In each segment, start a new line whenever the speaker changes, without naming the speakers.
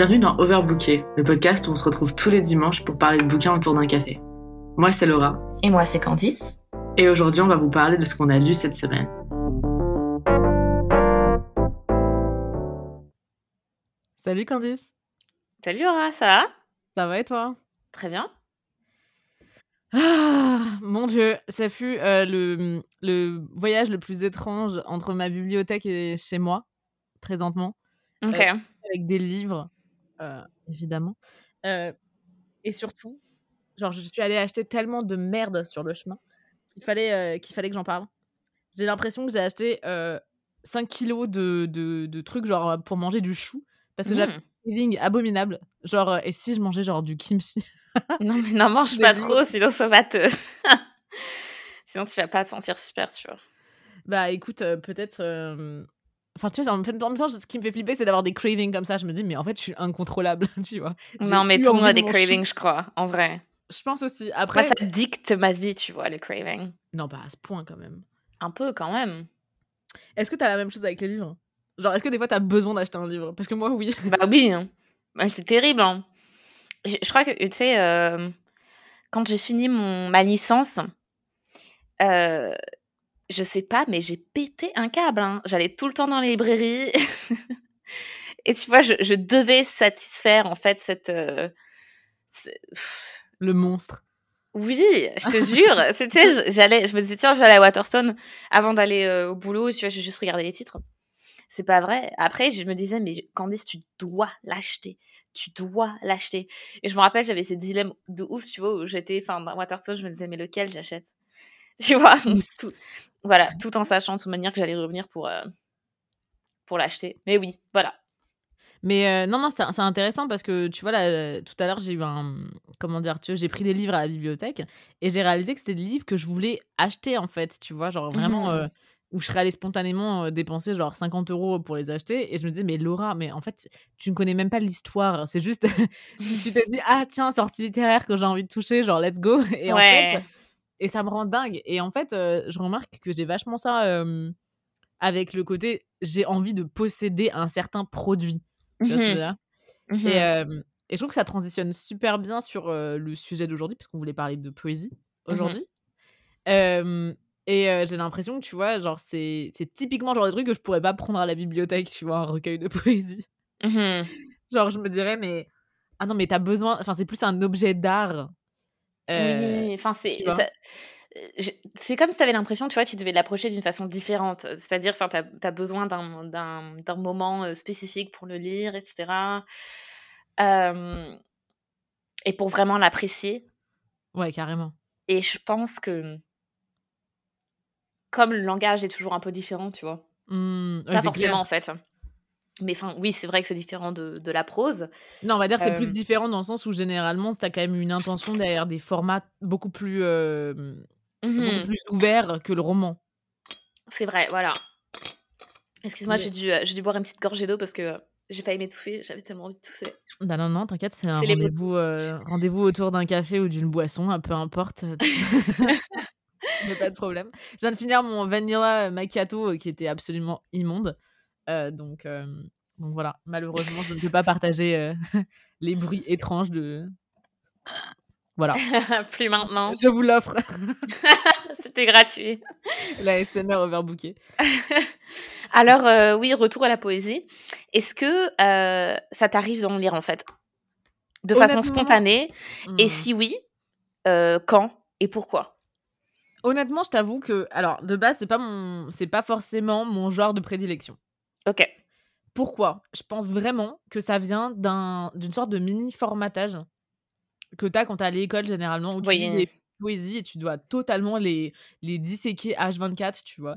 Bienvenue dans Overbooké, le podcast où on se retrouve tous les dimanches pour parler de bouquins autour d'un café. Moi, c'est Laura.
Et moi, c'est Candice.
Et aujourd'hui, on va vous parler de ce qu'on a lu cette semaine. Salut Candice.
Salut Laura, ça va?
Ça va et toi?
Très bien.
Ah, mon Dieu, ça fut euh, le, le voyage le plus étrange entre ma bibliothèque et chez moi, présentement.
Ok.
Euh, avec des livres, évidemment. Et surtout, genre, je suis allée acheter tellement de merde sur le chemin qu'il fallait, qu'il fallait que j'en parle. J'ai l'impression que j'ai acheté 5 kilos de, de, de, trucs, genre, pour manger du chou. Parce que j'avais
Mmh.
un feeling abominable. Genre, et si je mangeais, genre, du kimchi?
Non, mais n'en mange pas trop, sinon ça va te. sinon tu vas pas te sentir super, tu vois.
Bah écoute, euh, peut-être. euh, Enfin, tu vois, en même temps, ce qui me fait flipper, c'est d'avoir des cravings comme ça. Je me dis, mais en fait, je suis incontrôlable, tu vois.
Non, mais tout le monde a
de
des cravings, je crois, en vrai.
Je pense aussi.
Moi,
Après.
ça dicte ma vie, tu vois, les cravings.
Non, pas à ce point quand même.
Un peu quand même.
Est-ce que t'as la même chose avec les livres? Genre, est-ce que des fois t'as besoin d'acheter un livre? Parce que moi, oui.
Bah oui, hein. Bah, c'est terrible. hein. Je je crois que, tu sais, euh, quand j'ai fini mon, ma licence, euh, je sais pas, mais j'ai pété un câble. hein. J'allais tout le temps dans les librairies. Et tu vois, je, je devais satisfaire, en fait, cette... euh,
Le monstre.
oui, je te jure. C'était, je- j'allais, je me disais, tiens, j'allais à Waterstone avant d'aller euh, au boulot, tu vois, je juste regarder les titres. C'est pas vrai. Après, je me disais, mais Candice, tu dois l'acheter. Tu dois l'acheter. Et je me rappelle, j'avais ces dilemmes de ouf, tu vois, où j'étais, enfin, dans Waterstone, je me disais, mais lequel j'achète? Tu vois? Voilà, tout en sachant de toute manière que j'allais revenir pour, euh, pour l'acheter. Mais oui, voilà.
Mais euh, non, non, c'est intéressant parce que tu vois, là, euh, tout à l'heure, j'ai eu un. Comment dire tu J'ai pris des livres à la bibliothèque et j'ai réalisé que c'était des livres que je voulais acheter en fait, tu vois, genre vraiment.
Mhm.
euh, où je serais allée spontanément dépenser genre 50 euros pour les acheter. Et je me disais, mais Laura, mais en fait, tu ne connais même pas l'histoire. C'est juste, tu te dis, ah tiens, sortie littéraire que j'ai envie de toucher, genre let's go. Et en
Ouais.
fait, et ça me rend dingue. Et en fait, euh, je remarque que j'ai vachement ça euh, avec le côté, j'ai envie de posséder un certain produit. Tu vois ce que je veux dire?
Mhm.
et, euh, et je trouve que ça transitionne super bien sur euh, le sujet d'aujourd'hui, puisqu'on voulait parler de poésie aujourd'hui. Euh, et j'ai l'impression que, tu vois, genre, c'est c'est typiquement genre des trucs que je pourrais pas prendre à la bibliothèque, tu vois, un recueil de poésie.
Mhm.
Genre, je me dirais, mais. Ah non, mais t'as besoin. Enfin, c'est plus un objet d'art. Euh,
Oui, enfin, c'est. euh, C'est comme si tu avais l'impression, tu vois, tu devais l'approcher d'une façon différente. C'est-à-dire, tu as, besoin d'un- moment euh, spécifique pour le lire, etc. Euh, et pour vraiment l'apprécier.
Ouais, carrément.
Et je pense que, comme le langage est toujours un peu différent, tu vois,
Mmh, ouais,
pas forcément
clair.
en fait. Mais enfin, oui, c'est vrai que c'est différent de, de la prose.
Non, on va dire que c'est plus
Euh,
différent dans le sens où généralement, t'as quand même une intention derrière des formats beaucoup plus, euh,
Mhm.
beaucoup plus ouverts que le roman.
C'est vrai, voilà. Excuse-moi, j'ai dû, euh, dû boire une petite gorgée d'eau parce que j'ai failli m'étouffer. J'avais tellement envie de tousser.
Bah non, non, t'inquiète, c'est un rendez-vous euh, rendez-vous autour d'un café ou d'une boisson, hein, peu importe. Mais pas de problème. Je viens de finir mon vanilla macchiato euh, qui était absolument immonde. Euh, donc, euh, donc voilà, malheureusement, je ne peux pas partager euh, les bruits étranges de. Voilà,
Plus maintenant.
je vous l'offre,
C'était gratuit.
la SMR overbookée.
Alors, euh, oui, retour à la poésie. Est-ce que euh, ça t'arrive d'en lire en fait? De façon spontanée? Et
Hmm.
si oui, euh, quand et pourquoi?
Honnêtement, je t'avoue que, alors, de base, c'est pas mon, c'est pas forcément mon genre de prédilection.
Ok.
Pourquoi? Je pense vraiment que ça vient d'un, d'une sorte de mini formatage que tu as quand tu à l'école généralement où tu
Oui.
lis des poésies et tu dois totalement les, les disséquer H24, tu vois.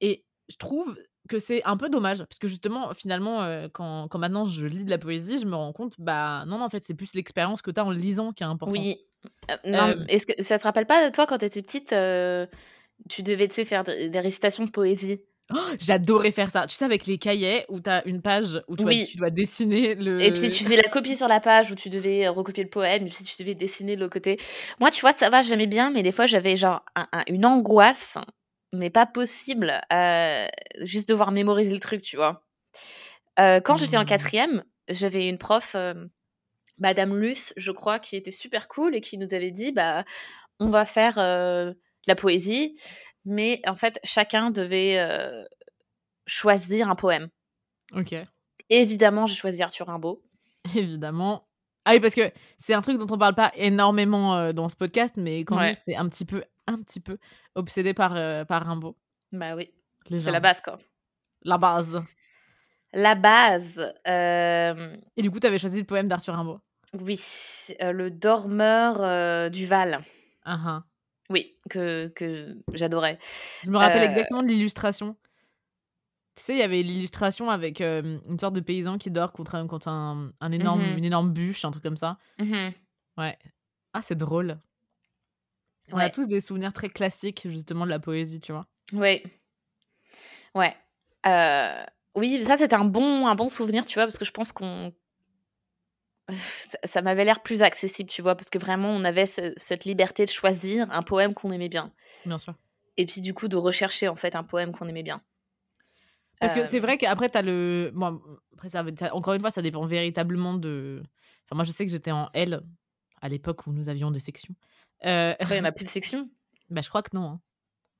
Et je trouve que c'est un peu dommage parce que justement, finalement, euh, quand, quand maintenant je lis de la poésie, je me rends compte, bah non, non en fait, c'est plus l'expérience que tu as en lisant qui est importante.
Oui. Euh, non,
Euh,
est-ce que ça te rappelle pas, toi, quand t'étais petite, euh, tu devais, tu faire des récitations de poésie?
Oh, J'adorais faire ça. Tu sais, avec les cahiers où tu as une page où tu,
Oui.
dois, tu dois dessiner le.
Et puis tu faisais la copie sur la page où tu devais euh, recopier le poème, et puis tu devais dessiner de l'autre côté. Moi, tu vois, ça va, j'aimais bien, mais des fois j'avais genre un- un- une angoisse, mais pas possible, euh, juste devoir mémoriser le truc, tu vois. Euh, quand j'étais en
Mmh.
quatrième, j'avais une prof, euh, Madame Luce, je crois, qui était super cool et qui nous avait dit, bah, on va faire de la poésie, mais en fait, chacun devait euh, choisir un poème.
Ok.
Évidemment, j'ai choisi Arthur Rimbaud.
Évidemment. Ah oui, parce que c'est un truc dont on parle pas énormément euh, dans ce podcast, mais quand
Ouais.
c'était un petit peu, un petit peu obsédé par, euh, par Rimbaud.
Bah oui, c'est la base, quoi.
La base.
La base,
Et du coup, t'avais choisi le poème d'Arthur Rimbaud.
oui, euh, le dormeur du Val.
Ah, ah.
Oui, que, que j'adorais.
Je me rappelle
Euh,
exactement de l'illustration. Tu sais, il y avait l'illustration avec euh, une sorte de paysan qui dort contre un, contre un, un énorme,
Mhm.
une énorme bûche, un truc comme ça.
Mhm.
Ouais. Ah, c'est drôle. On a tous des souvenirs très classiques, justement, de la poésie, tu vois.
Oui. Ouais. Euh, oui, ça c'était un bon, un bon souvenir, tu vois, parce que je pense qu'on. Ça, ça m'avait l'air plus accessible, tu vois, parce que vraiment on avait ce- cette liberté de choisir un poème qu'on aimait bien.
Bien sûr.
Et puis du coup de rechercher en fait un poème qu'on aimait bien.
Parce que
Euh,
c'est vrai qu'après, t'as le. Bon, après, ça, ça- encore une fois, ça dépend véritablement de. Enfin, moi, je sais que j'étais en L à l'époque où nous avions des sections. Euh,
Après, il n'y en a plus de section.
bah, je crois que non. hein.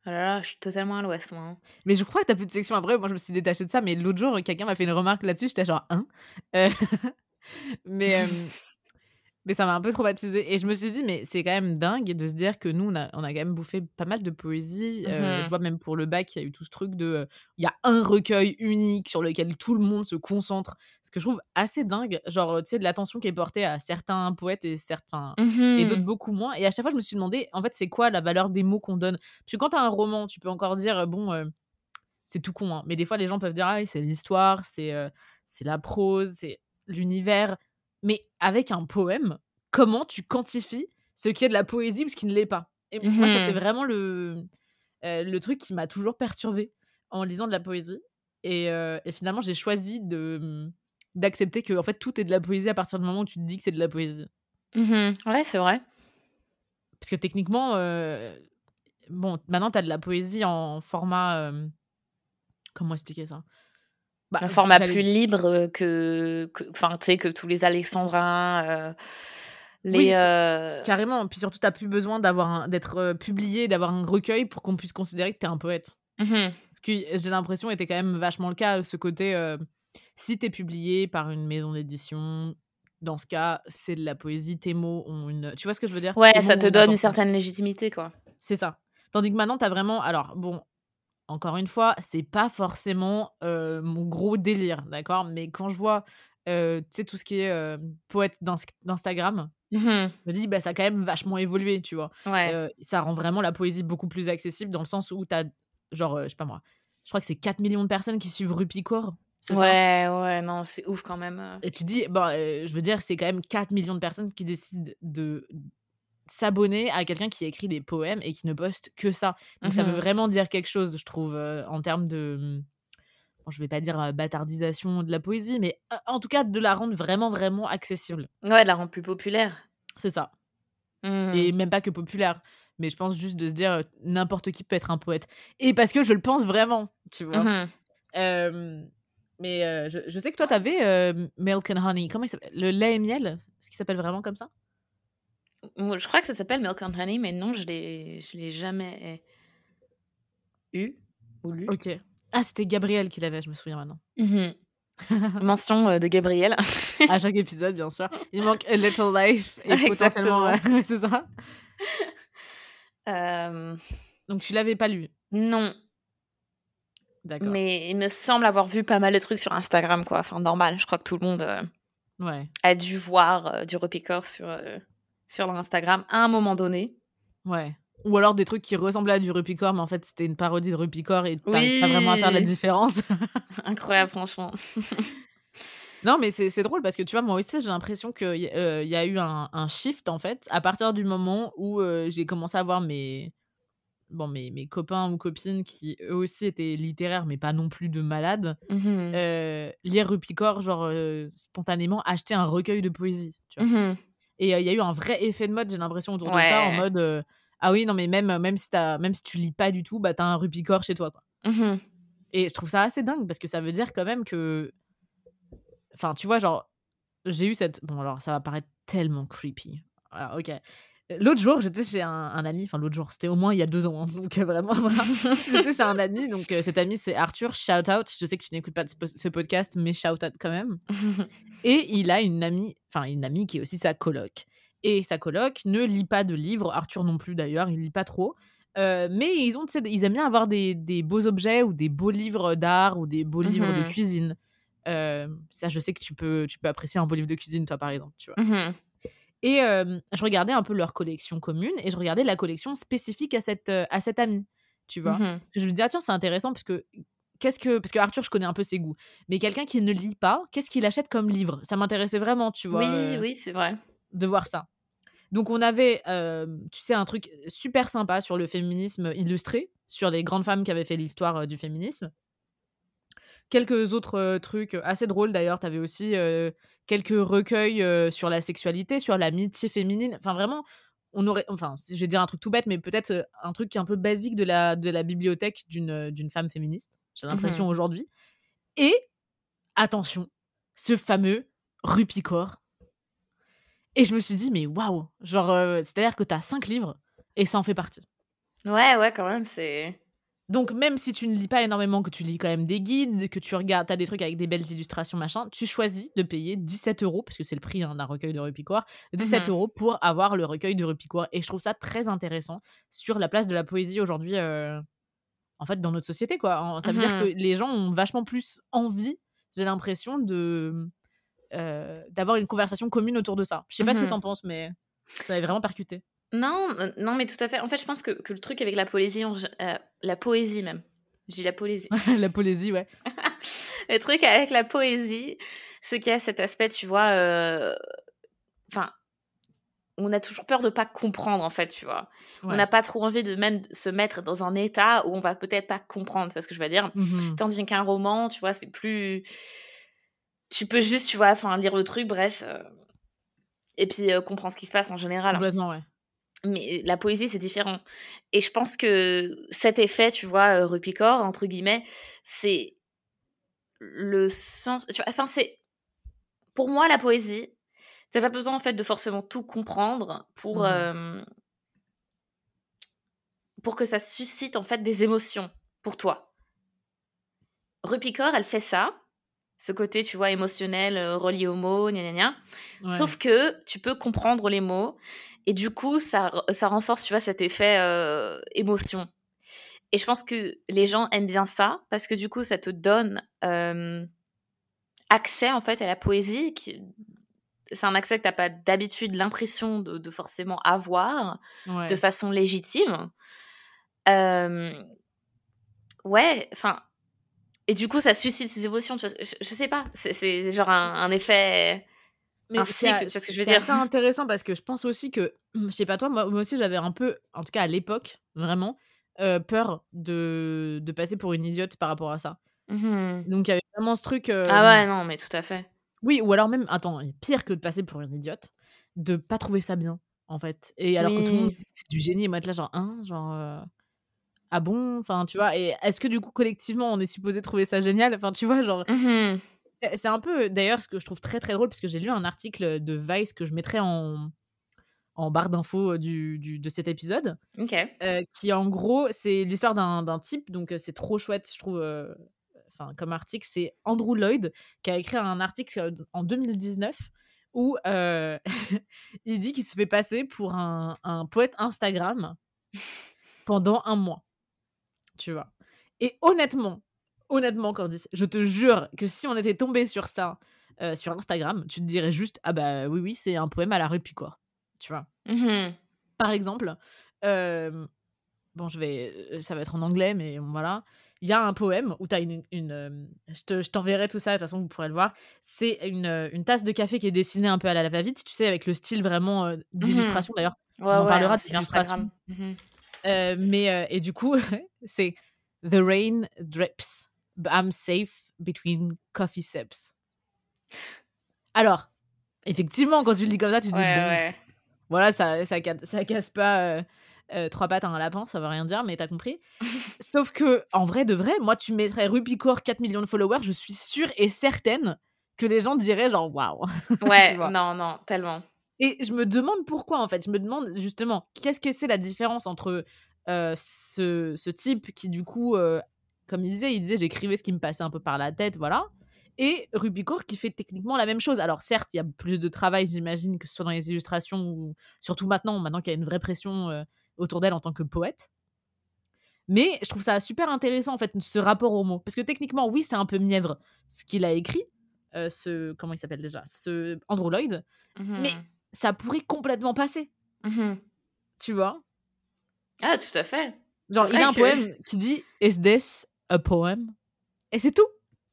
Oh là là, je suis totalement à l'ouest, moi. hein.
Mais je crois que t'as plus de section après. Moi, je me suis détachée de ça. Mais l'autre jour, quelqu'un m'a fait une remarque là-dessus. J'étais genre, hein? Euh, Mais. euh, Mais ça m'a un peu traumatisée. Et je me suis dit, mais c'est quand même dingue de se dire que nous, on a, on a quand même bouffé pas mal de poésie. Euh,
Mhm.
je vois même pour le bac, il y a eu tout ce truc de. Il y a un recueil unique sur lequel tout le monde se concentre. Ce que je trouve assez dingue. Genre, tu sais, de l'attention qui est portée à certains poètes et certains. Et d'autres
Mhm.
beaucoup moins. Et à chaque fois, je me suis demandé, en fait, c'est quoi la valeur des mots qu'on donne? Parce que quand t'as un roman, tu peux encore dire, bon, euh, c'est tout con, hein, mais des fois, les gens peuvent dire, ah, c'est l'histoire, c'est c'est la prose, c'est l'univers. Mais avec un poème, comment tu quantifies ce qui est de la poésie ou ce qui ne l'est pas? Et moi, ça, c'est
Mhm.
vraiment le, euh, le truc qui m'a toujours perturbée en lisant de la poésie. Et, euh, et finalement, j'ai choisi de d'accepter que en fait tout est de la poésie à partir du moment où tu te dis que c'est de la poésie
Mhm. Ouais, c'est vrai.
parce que techniquement euh, bon maintenant tu as de la poésie en format comment expliquer ça? Bah,
Un format plus libre euh, que, enfin, tu sais, que tous les alexandrins, euh, les.
Oui,
euh,
carrément puis surtout t'as plus besoin d'avoir d'être euh, publié d'avoir un recueil pour qu'on puisse considérer que t'es un poète
mhm.
ce qui j'ai l'impression était quand même vachement le cas ce côté euh, si t'es publié par une maison d'édition dans ce cas c'est de la poésie tes mots ont une tu vois ce que je veux dire?
Ouais,
Tes
ça te donne une certaine légitimité, quoi.
C'est ça. Tandis que maintenant, t'as vraiment. Alors, bon, encore une fois, c'est pas forcément euh, mon gros délire, d'accord? Mais quand je vois, euh, tu sais, tout ce qui est euh, poète d'ins- d'Instagram,
Mhm.
je me dis, bah, ça a quand même vachement évolué, tu vois?
Ouais.
Ça rend vraiment la poésie beaucoup plus accessible dans le sens où t'as, genre, je sais pas moi, je crois que c'est 4 millions de personnes qui suivent Rupicor. Ça?
Ouais, ouais, non, c'est ouf quand même.
et tu dis, bon, euh, je veux dire, c'est quand même 4 millions de personnes qui décident de s'abonner à quelqu'un qui écrit des poèmes et qui ne poste que ça. Donc ça veut
Mhm.
vraiment dire quelque chose, je trouve, euh, en termes de... Bon, je vais pas dire euh, bâtardisation de la poésie, mais euh, en tout cas de la rendre vraiment, vraiment accessible.
Ouais, de la rendre plus populaire.
C'est ça. Et même pas que populaire. Mais je pense juste de se dire, euh, n'importe qui peut être un poète. Et parce que je le pense vraiment, tu vois. Mais je, je sais que toi, t'avais euh, Milk and Honey. Comment il s'appelle? Le lait et miel? Est-ce qu'il s'appelle vraiment comme ça?
Je crois que ça s'appelle Milk and Honey, mais non, je l'ai, je l'ai jamais eu ou lu.
Ok. Ah, c'était Gabriel qui l'avait, je me souviens maintenant.
Mhm. Mention euh, de Gabriel.
À chaque épisode, bien sûr. Il manque A Little Life et potentiellement.
Exactement.
c'est ça.
Euh,
Donc tu l'avais pas lu?
non,
D'accord.
mais il me semble avoir vu pas mal de trucs sur Instagram, quoi. Enfin, normal. Je crois que tout le monde euh,
Ouais.
a dû voir euh, du repicor sur, sur leur Instagram à un moment donné.
Ouais. Ou alors des trucs qui ressemblaient à du Rupicor, mais en fait c'était une parodie de Rupicor et t'arrives pas vraiment à faire la différence.
Incroyable, franchement.
non, mais c'est drôle parce que tu vois, moi aussi j'ai l'impression qu'il y, euh, y a eu un, un shift en fait à partir du moment où euh, j'ai commencé à voir mes, bon, mes, mes copains ou copines qui eux aussi étaient littéraires, mais pas non plus de malades.
Mhm.
euh, lire Rupicor, genre euh, spontanément acheter un recueil de poésie. Tu vois.
Mhm.
Et il y a eu un vrai effet de mode, j'ai l'impression, autour de ça, en mode euh, ah oui, non, mais même, même, si t'as- même si tu lis pas du tout, bah t'as un Rupicor chez toi. Quoi.
Mhm.
Et je trouve ça assez dingue parce que ça veut dire quand même que. Enfin, tu vois, genre, j'ai eu cette. Bon, alors, ça va paraître tellement creepy. Alors, ok. L'autre jour, j'étais chez un, un ami, enfin l'autre jour, c'était au moins il y a deux ans, hein, donc vraiment, voilà. j'étais chez un ami, donc euh, cet ami c'est Arthur, shout out, je sais que tu n'écoutes pas ce po- ce podcast, mais shout out quand même. Et il a une amie, enfin une amie qui est aussi sa coloc. Et sa coloc ne lit pas de livres, Arthur non plus d'ailleurs, il lit pas trop. Euh, mais ils ont, ils aiment bien avoir des, des beaux objets ou des beaux livres d'art ou des beaux livres de
Mhm.
cuisine. Euh, ça, je sais que tu peux, tu peux apprécier un beau livre de cuisine, toi, par exemple, tu vois.
Mhm.
Et euh, je regardais un peu leur collection commune et je regardais la collection spécifique à cette, à cette amie, tu vois?
Mhm.
Je me disais, ah, tiens, c'est intéressant parce que qu'est-ce que parce que Arthur je connais un peu ses goûts mais quelqu'un qui ne lit pas qu'est-ce qu'il achète comme livre? Ça m'intéressait vraiment tu vois
Oui,
euh,
oui, c'est vrai.
de voir ça donc on avait euh, tu sais un truc super sympa sur le féminisme illustré sur les grandes femmes qui avaient fait l'histoire euh, du féminisme quelques autres trucs assez drôles d'ailleurs. T'avais aussi quelques recueils sur la sexualité sur l'amitié féminine. Enfin vraiment on aurait enfin je vais dire un truc tout bête mais peut-être un truc qui est un peu basique de la de la bibliothèque d'une d'une femme féministe j'ai l'impression aujourd'hui. Et attention ce fameux Rupicor. Et je me suis dit mais waouh! Genre euh, c'est à dire que t'as cinq livres et ça en fait partie.
Ouais, ouais, quand même, c'est.
Donc même si tu ne lis pas énormément, que tu lis quand même des guides, que tu regardes, t'as des trucs avec des belles illustrations, machin, tu choisis de payer 17 euros, parce que c'est le prix hein, d'un recueil de Rupicoire, 17
Mhm.
euros pour avoir le recueil de Rupicoire. Et je trouve ça très intéressant sur la place de la poésie aujourd'hui, euh, en fait, dans notre société, quoi. Ça veut dire
Mhm.
que les gens ont vachement plus envie, j'ai l'impression, de euh, d'avoir une conversation commune autour de ça. Je sais pas ce que
Mhm.
t'en penses, mais ça avait vraiment percuté.
Non, euh, non, mais tout à fait. En fait, je pense que, que le truc avec la poésie, euh, la poésie même, dis la poésie.
la poésie, ouais.
le truc avec la poésie, c'est qu'il y a cet aspect, tu vois, euh, enfin, on a toujours peur de pas comprendre, en fait, tu vois. On n'a pas trop envie de même se mettre dans un état où on va peut-être pas comprendre, parce que je veux dire?
Mhm.
Tandis qu'un roman, tu vois, c'est plus. Tu peux juste, tu vois, enfin, lire le truc, bref. euh, Et puis euh, comprendre ce qui se passe en général.
Complètement, ouais.
Mais la poésie, c'est différent. Et je pense que cet effet, tu vois, euh, Rupicor, entre guillemets, c'est le sens. Tu vois, enfin, c'est. Pour moi, la poésie, t'as pas besoin, en fait, de forcément tout comprendre pour. Euh, pour que ça suscite, en fait, des émotions pour toi. Rupicor, elle fait ça. Ce côté, tu vois, émotionnel, euh, relié aux mots, gna gna gna.
Ouais.
Sauf que tu peux comprendre les mots et du coup, ça, ça renforce, tu vois, cet effet euh, émotion. Et je pense que les gens aiment bien ça parce que du coup, ça te donne euh, accès en fait à la poésie. Qui... C'est un accès que t'as pas d'habitude l'impression de, de forcément avoir
Ouais.
de façon légitime. Euh, Ouais, enfin. Et du coup, ça suscite ces émotions. Tu vois, je, je sais pas. C'est- genre un, un effet. Un
c'est
cycle, ce que je veux
c'est
dire?
assez intéressant parce que je pense aussi que, je sais pas toi, moi, moi aussi j'avais un peu, en tout cas à l'époque, vraiment, euh, peur de, de passer pour une idiote par rapport à ça.
Mhm.
Donc il y avait vraiment ce truc. euh,
Ah ouais, non, mais tout à fait.
Oui, ou alors même, attends, pire que de passer pour une idiote, de pas trouver ça bien, en fait. Et alors que tout le monde
Oui.
c'est du génie, et moi être là, genre, hein, genre. euh, Ah bon? Enfin, tu vois, et est-ce que du coup, collectivement, on est supposé trouver ça génial? Enfin, tu vois, genre,
Mhm.
C'est un peu, d'ailleurs, ce que je trouve très très drôle, parce que j'ai lu un article de Vice que je mettrai en, en barre d'infos du, du- de cet épisode,
Ok.
euh, qui en gros, c'est l'histoire d'un type, donc euh, c'est trop chouette, je trouve, euh, enfin, comme article. C'est Andrew Lloyd qui a écrit un article euh, en 2019 où euh, il dit qu'il se fait passer pour un, un poète Instagram pendant un mois. Tu vois. Et honnêtement, honnêtement, Candice, je te jure que si on était tombé sur ça euh, sur Instagram, tu te dirais juste Ah bah oui, oui, c'est un poème à la rue Picor. Tu vois.
Mhm.
Par exemple, euh, bon, je vais, euh, ça va être en anglais, mais voilà. Il y a un poème où tu as une. une, euh, je te- je t'enverrai tout ça, de toute façon, vous pourrez le voir. C'est une, une tasse de café qui est dessinée un peu à la va-vite, tu sais, avec le style vraiment euh, d'illustration. D'ailleurs,
Ouais,
On en
ouais,
parlera
un
de
site
ces illustrations.
Instagram. Mhm.
Euh, mais, et du coup, c'est The rain drips, I'm safe between coffee sips. Alors, effectivement, quand tu le lis comme ça, tu te dis,
Ouais,
bon,
ouais.
voilà, ça, ça, ça casse pas euh, euh, trois pattes à un lapin, ça veut rien dire, mais t'as compris. Sauf que, en vrai de vrai, moi, tu mettrais Rupicourt 4 millions de followers, je suis sûre et certaine que les gens diraient genre waouh.
Ouais, non, non, tellement.
Et je me demande pourquoi, en fait. Je me demande justement, qu'est-ce que c'est la différence entre euh, ce, ce, type qui, du coup, euh, comme il disait, il disait j'écrivais ce qui me passait un peu par la tête, voilà. Et Rubicourt qui fait techniquement la même chose. Alors certes, il y a plus de travail, j'imagine, que ce soit dans les illustrations, ou surtout maintenant, maintenant qu'il y a une vraie pression euh, autour d'elle en tant que poète. Mais je trouve ça super intéressant, en fait, ce rapport au mot. Parce que techniquement, oui, c'est un peu mièvre ce qu'il a écrit, ce... Comment il s'appelle déjà Ce Andrew Lloyd.
Mmh
Mais ça pourrait complètement passer.
Mmh
tu vois?
Ah, tout à fait.
Genre, il y a un poème qui dit this a poem Et c'est tout.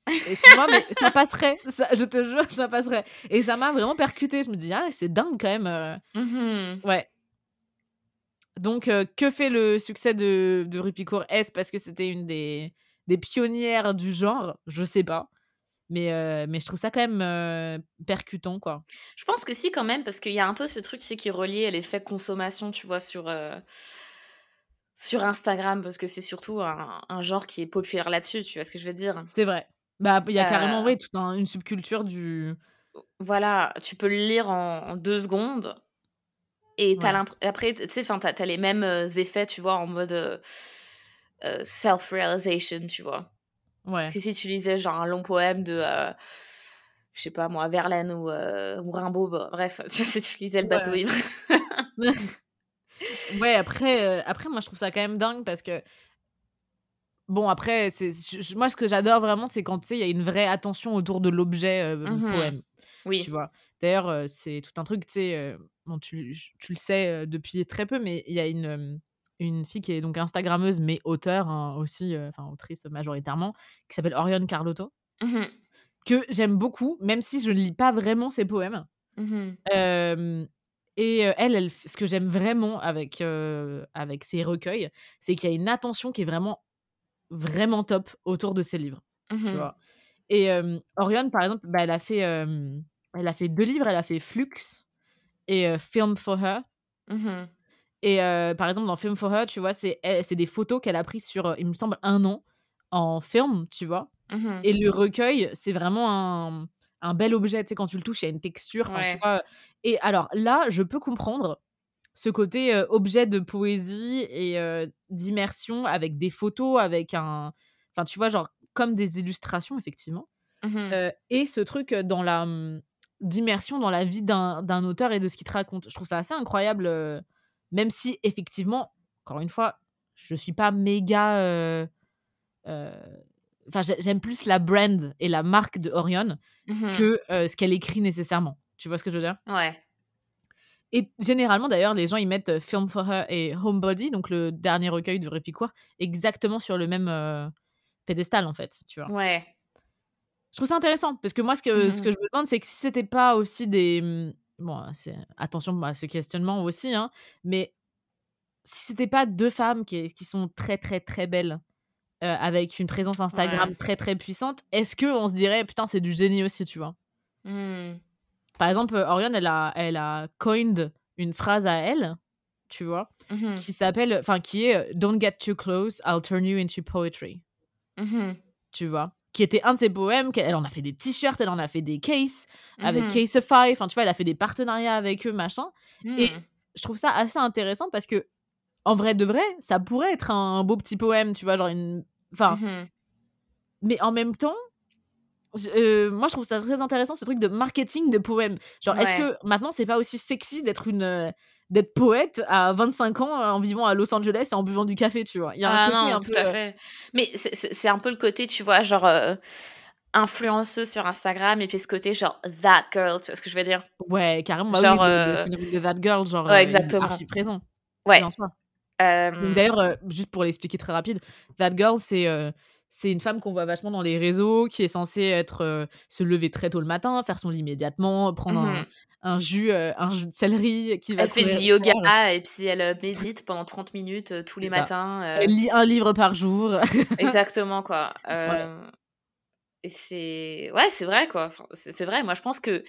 Excuse-moi, mais ça passerait. Ça, je te jure, ça passerait. Et ça m'a vraiment percuté. Je me dis, ah, c'est dingue quand même. Euh.
Mmh
Ouais. Donc, euh, que fait le succès de, de Rupicourt Est-ce parce que c'était une des, des pionnières du genre? Je sais pas. Mais, euh, mais je trouve ça quand même percutant, quoi.
Je pense que si, quand même, parce qu'il y a un peu ce truc qui relie l'effet consommation, tu vois, sur, sur Instagram, parce que c'est surtout un, un, genre qui est populaire là-dessus, tu vois ce que je veux dire?
C'est vrai. Bah, il y a carrément, oui, toute une subculture du.
Voilà, tu peux le lire en, deux secondes. Et as après, tu sais, t'as as les mêmes effets, tu vois, en mode self-realization, tu vois?
Ouais.
Que si tu lisais genre un long poème de, je sais pas moi, Verlaine ou, ou Rimbaud, bref, tu sais, tu lisais le bateau ivre.
ouais, après, après, moi, je trouve ça quand même dingue parce que Bon, après, c'est, moi, ce que j'adore vraiment, c'est quand, tu sais, il y a une vraie attention autour de l'objet
mmh
poème.
Oui.
Tu vois. D'ailleurs, c'est tout un truc, tu sais, bon, tu, tu, le sais depuis très peu, mais il y a une, une fille qui est donc Instagrammeuse, mais auteur hein, aussi, enfin, autrice majoritairement, qui s'appelle Orion Carlotto,
mmh
que j'aime beaucoup, même si je ne lis pas vraiment ses poèmes.
Mmh
et elle, elle, ce que j'aime vraiment avec, avec ses recueils, c'est qu'il y a une attention qui est vraiment vraiment top autour de ses livres. Tu
mmh
vois? Et Orion, par exemple, bah, elle, a fait, elle a fait deux livres. Elle a fait Flux et Film for Her.
Mmh
et par exemple, dans Film for Her, tu vois, c'est des photos qu'elle a prises sur, il me semble, un an en film, tu vois?
Mmh
et le recueil, c'est vraiment un, un, bel objet. Tu sais, quand tu le touches, il y a une texture. Tu vois. Et alors là, je peux comprendre ce côté objet de poésie et d'immersion avec des photos, avec un. Enfin, tu vois, genre comme des illustrations, effectivement.
Mmh
et ce truc dans la. Mmh, d'immersion dans la vie d'un auteur et de ce qu'il te raconte. Je trouve ça assez incroyable, même si, effectivement, encore une fois, je suis pas méga. Enfin, j'aime plus la brand et la marque de Orion
mmh
que ce qu'elle écrit nécessairement. Tu vois ce que je veux dire?
Ouais.
Et généralement, d'ailleurs, les gens, ils mettent Film for Her et Homebody, donc le dernier recueil de Répicoire, exactement sur le même pédestal, en fait, tu vois?
Ouais.
Je trouve ça intéressant, parce que moi, ce que, ce
Mmh
que je me demande, c'est que si c'était pas aussi des... Mmh, bon, c'est attention à ce questionnement aussi, hein, mais si c'était pas deux femmes qui, qui sont très, très, très belles, avec une présence Instagram
Ouais.
très, très puissante, est-ce qu'on se dirait, putain, c'est du génie aussi, tu vois?
Mmh.
Par exemple, Orion, elle a, elle a coined une phrase à elle, tu vois,
Mmh
qui s'appelle, enfin, qui est Don't get too close, I'll turn you into poetry.
Mmh
Tu vois, qui était un de ses poèmes. qu'elle- Elle en a fait des t-shirts, elle en a fait des cases avec
Mhm.
Caseify. Enfin, tu vois, elle a fait des partenariats avec eux, machin. Et
Mmh.
je trouve ça assez intéressant parce que, en vrai de vrai, ça pourrait être un beau petit poème, tu vois, genre une. Enfin,
Mhm.
mais en même temps, euh, moi je trouve ça très intéressant ce truc de marketing de poèmes. Genre, est-ce que maintenant c'est pas aussi sexy d'être une euh, d'être poète à 25 ans euh, en vivant à Los Angeles et en buvant du café, tu vois? Il y a un
Ah
côté
non,
un
tout
peu,
à fait. Mais c'est- un peu le côté, tu vois, genre euh, influenceuse sur Instagram et puis ce côté genre that girl, tu vois ce que je veux dire?
Ouais, carrément. Bah
Genre,
oui, le, le
euh,
de That Girl, genre,
ouais, exactement.
archi présent.
Ouais. Euh,
d'ailleurs, euh, juste pour l'expliquer très rapide, That Girl, c'est euh, c'est une femme qu'on voit vachement dans les réseaux, qui est censée être euh, se lever très tôt le matin, faire son lit immédiatement, prendre un,
mhm.
un jus, euh, un jus de céleri, qui va
Elle fait du yoga et puis elle médite pendant 30 minutes euh, tous les
ça.
matins.
Elle lit un livre par jour.
exactement, quoi. Euh, Et c'est... Ouais, c'est vrai, quoi. Enfin, c'est vrai, moi je pense que...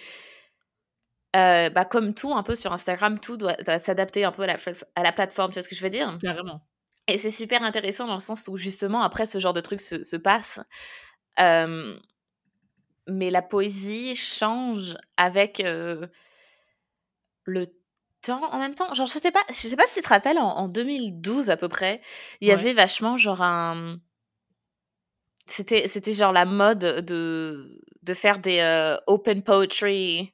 euh, bah, comme tout, un peu sur Instagram, tout doit, doit s'adapter un peu à la, à la plateforme, tu vois ce que je veux dire?
Carrément.
Et c'est super intéressant dans le sens où justement après ce genre de truc se, se passe, euh, mais la poésie change avec le temps en même temps. Genre, je sais pas, je sais pas si tu te rappelles, en, 2012 à peu près, il y avait vachement genre un. C'était, c'était genre la mode de, de faire des open poetry.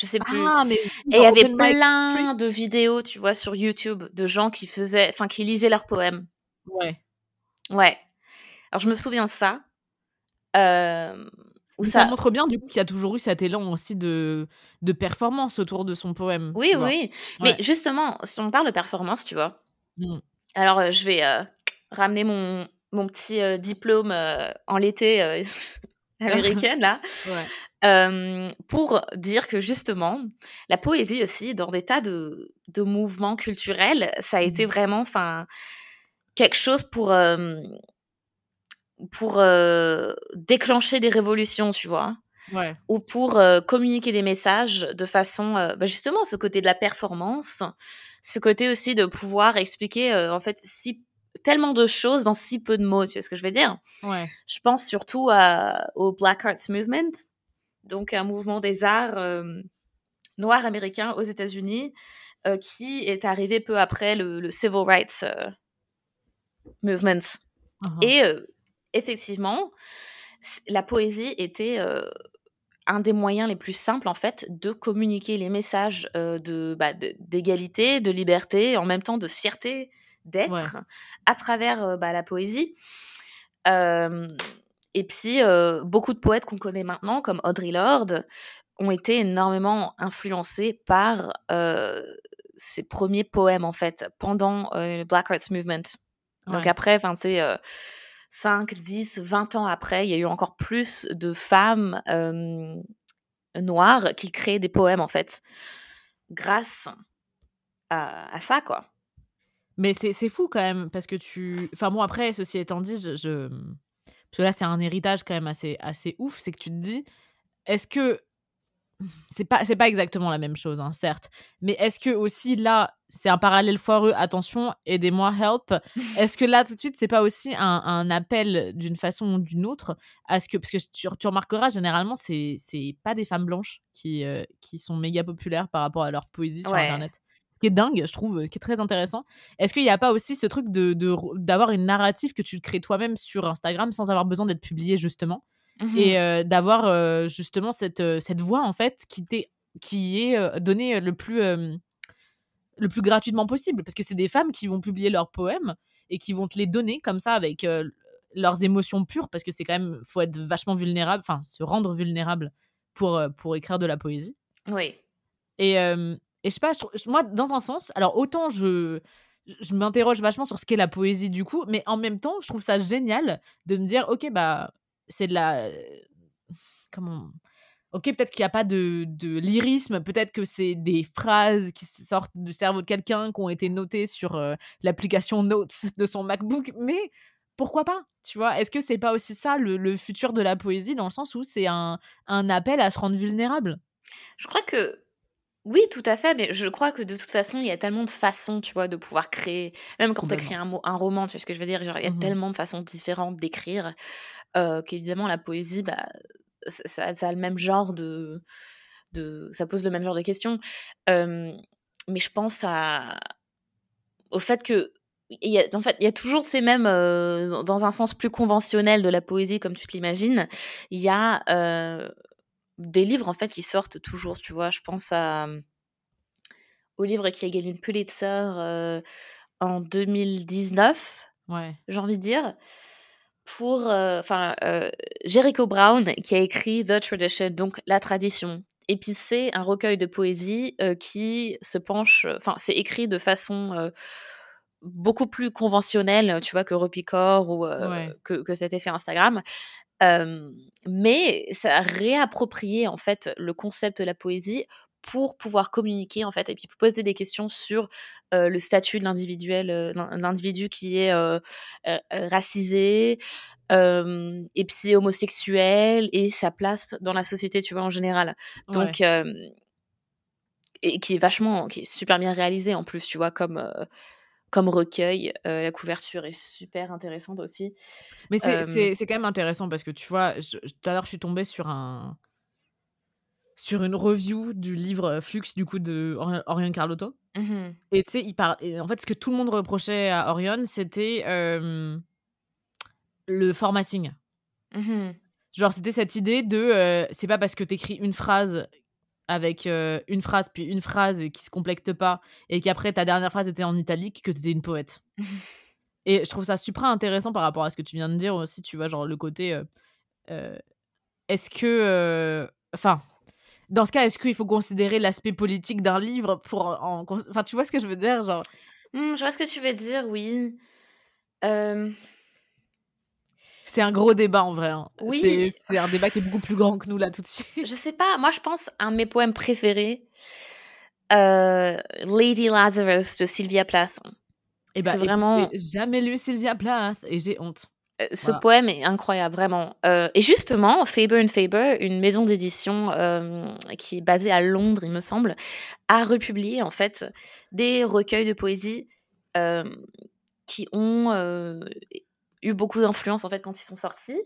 Je sais plus.
Ah, mais
Et il y avait plein de vidéos, tu vois, sur YouTube de gens qui faisaient, enfin, qui lisaient leurs poèmes.
Ouais.
Ouais. Alors, je me souviens de ça. Euh,
ça... montre bien du coup qu'il y a toujours eu cet élan aussi de, de performance autour de son poème.
Oui, oui. Mais justement, si on parle de performance, tu vois. Mmh. Alors, euh, je vais euh, ramener mon, mon petit euh, diplôme en l'été américaine, là. pour dire que justement, la poésie aussi, dans des tas de, de mouvements culturels, ça a été mmh. vraiment quelque chose pour pour euh, déclencher des révolutions, tu vois?
Ouais.
Ou pour euh, communiquer des messages de façon, euh, bah justement, ce côté de la performance, ce côté aussi de pouvoir expliquer, en fait, si tellement de choses dans si peu de mots, tu vois ce que je veux dire?
Ouais.
Je pense surtout à, au Black Arts Movement, donc un mouvement des arts noirs américains aux États-Unis, qui est arrivé peu après le, Civil Rights Movement. Uh-huh. Et effectivement, la poésie était euh, un des moyens les plus simples, en fait, de communiquer les messages euh, bah, de, d'égalité, de, liberté, en même temps de fierté d'être à travers bah, la poésie. et puis, beaucoup de poètes qu'on connaît maintenant, comme Audre Lorde, ont été énormément influencés par ces premiers poèmes, en fait, pendant le Black Arts Movement. Donc après, enfin, c'est 5, 10, 20 ans après, il y a eu encore plus de femmes noires qui créent des poèmes, en fait, grâce à, ça, quoi.
Mais c'est fou quand même, parce que tu... Enfin bon, après, ceci étant dit, je... Parce que là, c'est un héritage quand même assez, assez ouf, c'est que tu te dis, est-ce que c'est pas pas exactement la même chose hein, certes mais est-ce que aussi là c'est un parallèle foireux attention aidez-moi help est-ce que là tout de suite c'est pas aussi un, appel d'une façon ou d'une autre à ce que parce que tu, tu remarqueras généralement c'est pas des femmes blanches qui euh, qui sont méga populaires par rapport à leur poésie sur internet qui est dingue je trouve qui est très intéressant. Est-ce qu'il n'y a pas aussi ce truc de d'avoir une narrative que tu crées toi-même sur Instagram sans avoir besoin d'être publié justement? Mmh et d'avoir justement cette, cette voix en fait qui, qui est donnée le plus, le plus gratuitement possible? Parce que c'est des femmes qui vont publier leurs poèmes et qui vont te les donner comme ça avec leurs émotions pures parce que c'est quand même faut être vachement vulnérable enfin se rendre vulnérable pour pour écrire de la poésie.
Oui.
Et, et je sais pas moi dans un sens alors autant je je m'interroge vachement sur ce qu'est la poésie du coup mais en même temps je trouve ça génial de me dire ok bah c'est de la. Comment. Ok, peut-être qu'il n'y a pas de, de lyrisme, peut-être que c'est des phrases qui sortent du cerveau de quelqu'un, qui ont été notées sur l'application Notes de son MacBook, mais pourquoi pas Tu vois, est-ce que c'est pas aussi ça le, futur de la poésie, dans le sens où c'est un, un appel à se rendre vulnérable?
Je crois que oui, tout à fait, mais je crois que de toute façon, il y a tellement de façons, tu vois, de pouvoir créer, même quand tu écris un, un roman, tu vois ce que je veux dire, genre, il y a mmh tellement de façons différentes d'écrire euh, qu'évidemment, la poésie, bah, ça, a le même genre de, de. Ça pose le même genre de questions. mais je pense à, au fait que. Il y a, en fait, il y a toujours ces mêmes, dans un sens plus conventionnel de la poésie, comme tu te l'imagines, il y a des livres en fait qui sortent toujours, tu vois. Je pense à, au livre qui a gagné le Pulitzer en 2019,
ouais.
j'ai envie de dire pour enfin Jericho Brown qui a écrit The Tradition donc la tradition et puis c'est un recueil de poésie qui se penche enfin c'est écrit de façon beaucoup plus conventionnelle tu vois que Repicor ou que, que cet effet Instagram mais ça a réapproprié en fait le concept de la poésie pour pouvoir communiquer en fait et puis poser des questions sur le statut de l'individuel l'individu qui est racisé et puis homosexuel et sa place dans la société tu vois en général. Donc et qui est vachement qui est super bien réalisé en plus tu vois comme comme recueil. Euh, la couverture est super intéressante aussi.
Mais c'est quand même intéressant parce que tu vois, tout à l'heure, je suis tombée sur un sur une review du livre Flux du coup de Orion Carlotto. Mmh et tu sais, il parle. En fait, ce que tout le monde reprochait à Orion, c'était le formatting. Mmh Genre, c'était cette idée de c'est pas parce que t'écris une phrase avec une phrase puis une phrase qui se complète pas et qu'après ta dernière phrase était en italique que t'étais une poète. et je trouve ça super intéressant par rapport à ce que tu viens de dire aussi, tu vois, genre le côté. est-ce que. Enfin dans ce cas, est-ce qu'il faut considérer l'aspect politique d'un livre pour en, Enfin, tu vois ce que je veux dire genre...
Mmh, je vois ce que tu veux dire, oui.
C'est un gros débat en vrai. Hein. Oui. C'est un débat qui est beaucoup plus grand que nous là tout de suite.
Je sais pas, moi je pense un de mes poèmes préférés, euh, Lady Lazarus de Sylvia Plath.
Et eh ben, vraiment. J'ai jamais lu Sylvia Plath et j'ai honte.
Euh, ce poème est incroyable, vraiment. Euh, et justement, Faber Faber, une maison d'édition euh, qui est basée à Londres, il me semble, a republié en fait des recueils de poésie qui ont eu beaucoup d'influence en fait quand ils sont sortis.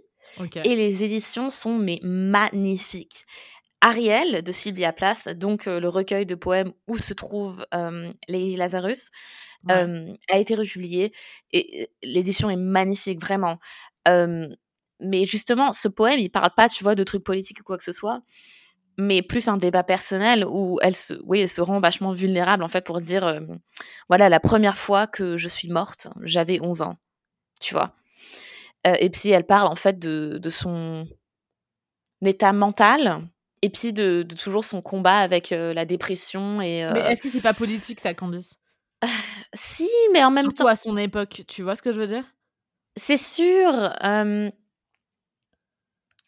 Et les éditions sont mais magnifiques. Ariel de Sylvia Plath, donc le recueil de poèmes où se trouve Lady Lazarus, a été republié et l'édition est magnifique vraiment. mais justement, ce poème, il parle pas, tu vois, de trucs politiques ou quoi que ce soit, mais plus un débat personnel où elle se, oui, elle se rend vachement vulnérable en fait pour dire, voilà, la première fois que je suis morte, j'avais 11 ans, tu vois. Et puis elle parle en fait de, de son état mental et puis de, de, toujours son combat avec la dépression et.
Mais est-ce que c'est pas politique ça, Candice?
Si, mais en même
Surtout
temps.
à son époque, tu vois ce que je veux dire?
C'est sûr.